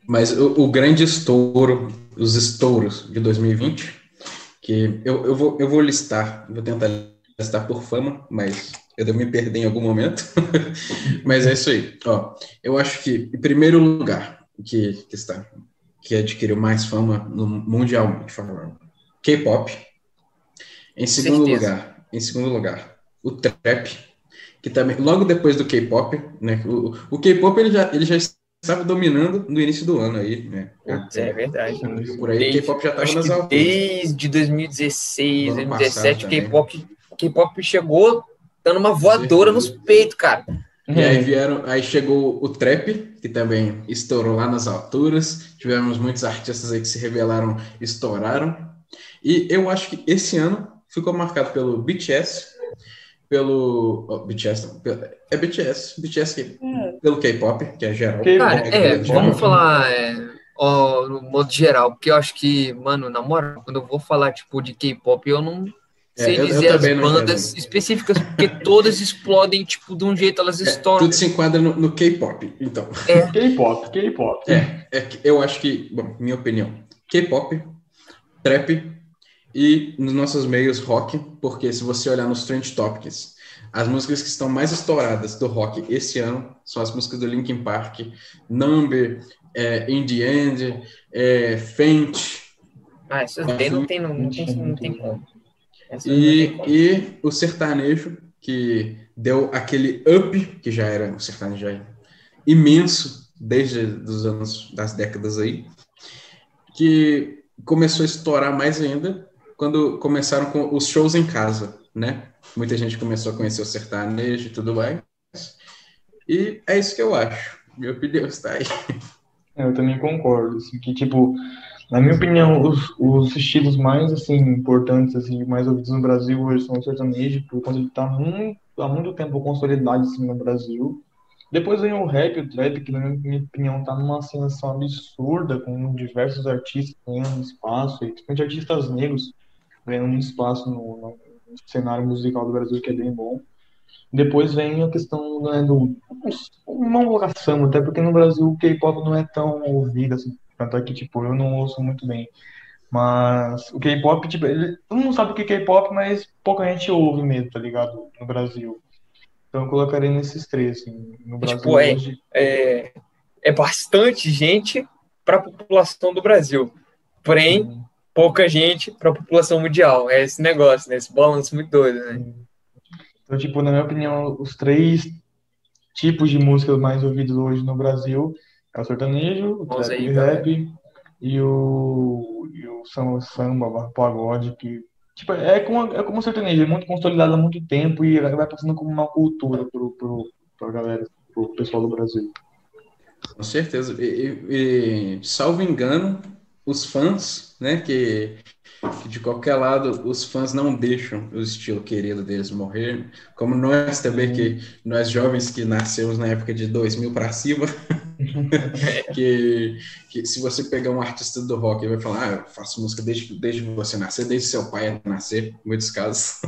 Mas o, o grande estouro, os estouros de 2020, que eu, eu, vou, eu vou listar, vou tentar listar por fama, mas eu devo me perder em algum momento. [LAUGHS] mas é isso aí. Ó, eu acho que, em primeiro lugar, que, que está que adquiriu mais fama no mundial, K-pop. Em segundo Certeza. lugar, em segundo lugar, o trap, que também logo depois do K-pop, né? O, o K-pop ele já ele já estava dominando no início do ano aí, né? é verdade. Por aí, o K-pop já estava nas alturas. Desde 2016, 2017, o K-pop K-pop chegou dando uma voadora nos peitos, cara. E aí vieram, aí chegou o trap, que também estourou lá nas alturas. Tivemos muitos artistas aí que se revelaram, estouraram. E eu acho que esse ano ficou marcado pelo BTS, pelo oh, BTS, é BTS, BTS que, é. pelo K-pop, que é geral. Cara, é, é vamos falar é, ó, no modo geral, porque eu acho que, mano, na moral, quando eu vou falar tipo de K-pop, eu não é, sei eu, dizer eu as bandas específicas, porque todas explodem, tipo, de um jeito, elas é, estouram. tudo se enquadra no, no K-pop, então. É. [LAUGHS] K-pop, K-pop. É, é, eu acho que, bom, minha opinião, K-pop, trap e nos nossos meios rock, porque se você olhar nos trend topics, as músicas que estão mais estouradas do rock esse ano são as músicas do Linkin Park, Number, é, In The End, é, Faint. Ah, essas daí não tem, não, não tem, não tem como. E, e o sertanejo, que deu aquele up, que já era um sertanejo já imenso, desde os anos, das décadas aí, que começou a estourar mais ainda quando começaram com os shows em casa, né? Muita gente começou a conhecer o sertanejo e tudo mais. E é isso que eu acho. Minha opinião está aí. É, eu também concordo, assim, que tipo, na minha opinião, os, os estilos mais assim importantes, assim, mais ouvidos no Brasil hoje são o sertanejo, por conta de estar tá muito, há muito tempo consolidado assim, no Brasil. Depois vem o rap, o trap, que na minha opinião está numa ascensão absurda, com diversos artistas ganhando espaço, e principalmente artistas negros ganhando um espaço no, no, cenário musical do Brasil, que é bem bom. Depois vem a questão né, do. Uma vocação, até porque no Brasil o K-pop não é tão ouvido assim tanto é que, tipo, eu não ouço muito bem. Mas o K-pop, tipo, ele, todo mundo sabe o que é K-pop, mas pouca gente ouve mesmo, tá ligado? No Brasil. Então eu colocaria nesses três, assim. No Brasil tipo, é, hoje... é, é bastante gente para a população do Brasil. Porém, Sim. Pouca gente para a população mundial. É esse negócio, né? Esse balanço muito doido, né? Então, tipo, na minha opinião, os três tipos de músicas mais ouvidos hoje no Brasil é o sertanejo, o trap aí, rap e o, e o samba, samba, pagode, que tipo, é, como, é como o sertanejo, é muito consolidado há muito tempo e vai passando como uma cultura pro, pro, pra galera, pro pessoal do Brasil. Com certeza. E, e, salvo engano, os fãs, né, que que de qualquer lado os fãs não deixam o estilo querido deles morrer, como nós também, que nós jovens que nascemos na época de 2000 para cima, [LAUGHS] que, que se você pegar um artista do rock e vai falar, ah, eu faço música desde, desde você nascer, desde seu pai nascer, em muitos casos.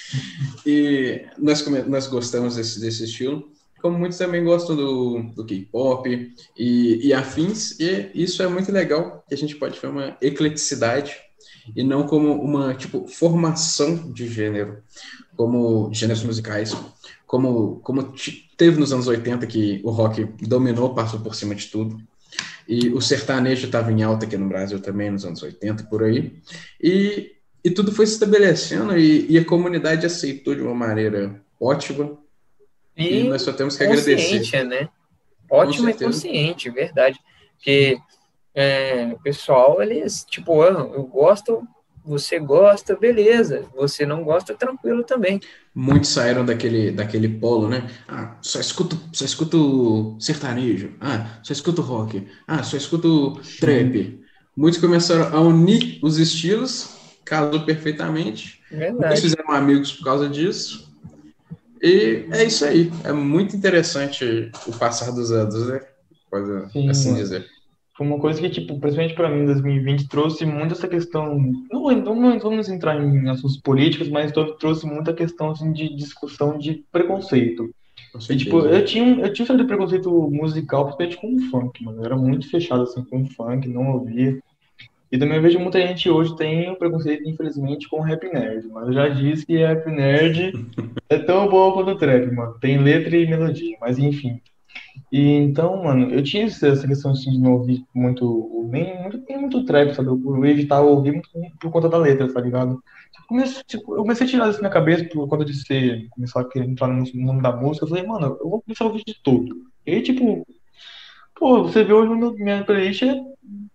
[LAUGHS] e nós, nós gostamos desse, desse estilo como muitos também gostam do, do K-pop e, e afins, e isso é muito legal, que a gente pode ver uma ecleticidade e não como uma tipo formação de gênero, como gêneros musicais, como como teve nos anos 80 que o rock dominou, passou por cima de tudo. E o sertanejo estava em alta aqui no Brasil também nos anos 80 por aí. E, e tudo foi se estabelecendo e, e a comunidade aceitou de uma maneira ótima. E, e nós só temos que agradecer. né? Ótimo e consciente, verdade. Porque é, pessoal, eles, tipo, ah, eu gosto, você gosta, beleza. Você não gosta, tranquilo também. Muitos saíram daquele, daquele polo, né? Ah, só escuto, só escuto sertanejo. Ah, só escuto rock. Ah, só escuto trap. Muitos começaram a unir os estilos, casou perfeitamente. Verdade. Muitos fizeram amigos por causa disso. E é isso aí. É muito interessante o passar dos anos, né? Pode Sim, assim dizer foi uma coisa que, tipo, principalmente para mim, em 2020, trouxe muito essa questão. Não, não vamos entrar em assuntos políticos, mas trouxe muita questão assim, de discussão de preconceito. E, tipo, eu tinha, eu tinha um certo preconceito musical, principalmente com o funk, mano. Eu era muito fechado assim com o funk, não ouvia. E também eu vejo muita gente hoje tem o preconceito, infelizmente, com o rap nerd. Mas eu já disse que rap nerd [LAUGHS] é tão bom quanto o trap, mano. Tem letra e melodia, mas enfim. E então, mano, eu tinha essa questão assim, de não ouvir muito, nem muito, nem muito trap, sabe? Eu evitava ouvir muito por conta da letra, tá ligado? Comecei, tipo, eu comecei a tirar isso na cabeça por conta de ser, começar a querer entrar no mundo da música. Eu falei, mano, eu vou começar a ouvir de tudo. E aí, tipo, pô, você vê hoje minha playlist é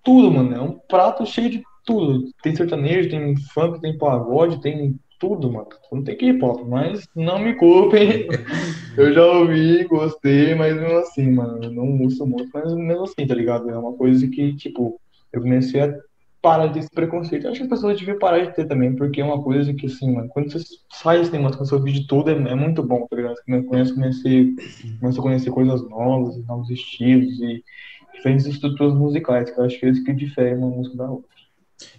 tudo, mano. É um prato cheio de tudo. Tem sertanejo, tem funk, tem pagode, tem tudo, mano. Não tem que ir pop, mas não me culpem. [LAUGHS] eu já ouvi, gostei, mas mesmo assim, mano, eu não ouço muito, mas mesmo assim, tá ligado? É uma coisa que, tipo, eu comecei a parar desse preconceito. Eu acho que as pessoas deviam parar de ter também, porque é uma coisa que, assim, mano, quando você sai assim, mano, com seu vídeo todo, é, é, muito bom, tá ligado? Você começa, comecei, começa a conhecer coisas novas, novos estilos e diferentes estruturas musicais, que eu acho que é isso que difere uma música da outra.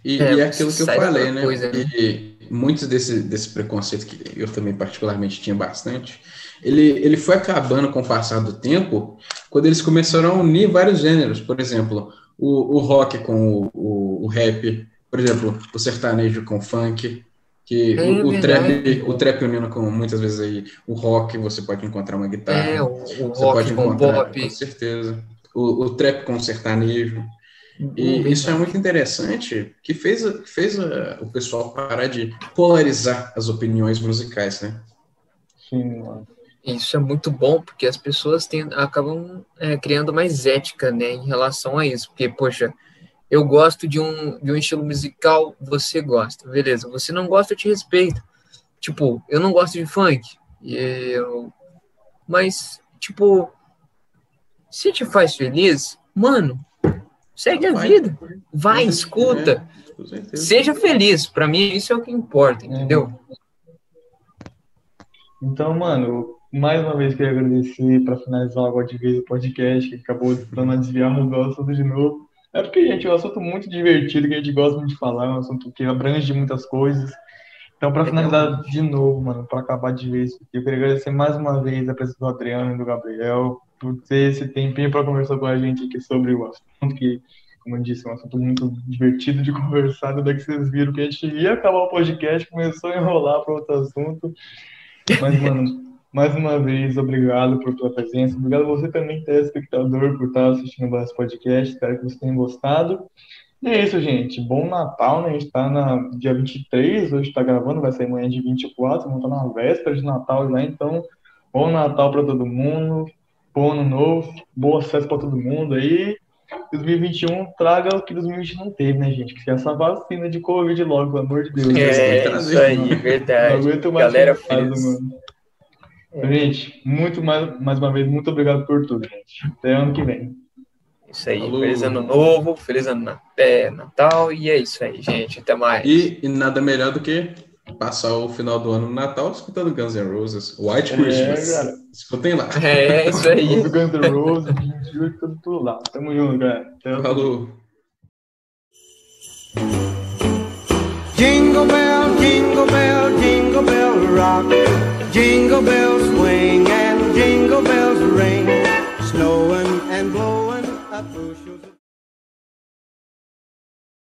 E é, e é aquilo que eu falei, né? Coisa, né? E muitos desse, desse preconceito que eu também particularmente tinha bastante, ele, ele foi acabando com o passar do tempo quando eles começaram a unir vários gêneros. Por exemplo, o, o rock com o, o, o rap, por exemplo, o sertanejo com o funk, que é, o, o trap, o trap unindo com muitas vezes aí o rock, você pode encontrar uma guitarra. É, o, o você rock pode encontrar, com, com certeza. O, o trap com o sertanejo. E isso é muito interessante, que fez, fez a, o pessoal parar de polarizar as opiniões musicais, né? Sim, Isso é muito bom, porque as pessoas têm, acabam é, criando mais ética, né, em relação a isso. Porque, poxa, eu gosto de um, de um estilo musical, você gosta, beleza. Você não gosta, eu te respeito. Tipo, eu não gosto de funk, eu... mas, tipo, se te faz feliz, mano, Segue a vida. Vai, escuta. É, Seja feliz. Para mim, isso é o que importa, entendeu? Então, mano, mais uma vez queria agradecer para finalizar agora de vez o podcast, que acabou dando a desviar do assunto de novo. É porque, gente, é um assunto muito divertido, que a gente gosta muito de falar, é um assunto que abrange muitas coisas. Então, para finalizar de novo, mano, para acabar de vez, eu queria agradecer mais uma vez a presença do Adriano e do Gabriel, por ter esse tempinho para conversar com a gente aqui sobre o assunto, que, como eu disse, é um assunto muito divertido de [LAUGHS] conversar. Daí que vocês viram que a gente ia acabar o podcast, começou a enrolar para outro assunto. Mas, mano, [LAUGHS] mais uma vez, obrigado por tua presença. Obrigado a você também, telespectador, por estar assistindo esse podcast. Espero que vocês tenham gostado. E é isso, gente. Bom Natal, né? A gente tá na dia 23, hoje tá gravando, vai sair amanhã de 24, vamos estar na véspera de Natal já, então bom Natal para todo mundo, bom ano novo, boa festa para todo mundo aí. 2021 traga o que 2020 não teve, né, gente? Que é essa vacina de Covid logo, pelo amor de Deus. É, isso aí, verdade. Não aguento mais Galera casa, mano. É. Gente, muito mais, mais uma vez, muito obrigado por tudo, gente. Até ano que vem. Isso aí, Falou. feliz ano novo, feliz ano na, é, Natal, e é isso aí, gente. Até mais. E, e, nada melhor do que passar o final do ano no Natal escutando Guns N' Roses, White é, Christmas. Cara. Escutem lá. É, isso [LAUGHS] aí. Guns N' Roses, tudo, tudo lá. Tamo junto, cara. Até Falou. Jingle bell, jingle bell, jingle bell rock. Jingle bells swing and jingle bells ring. Snowing and blowing up.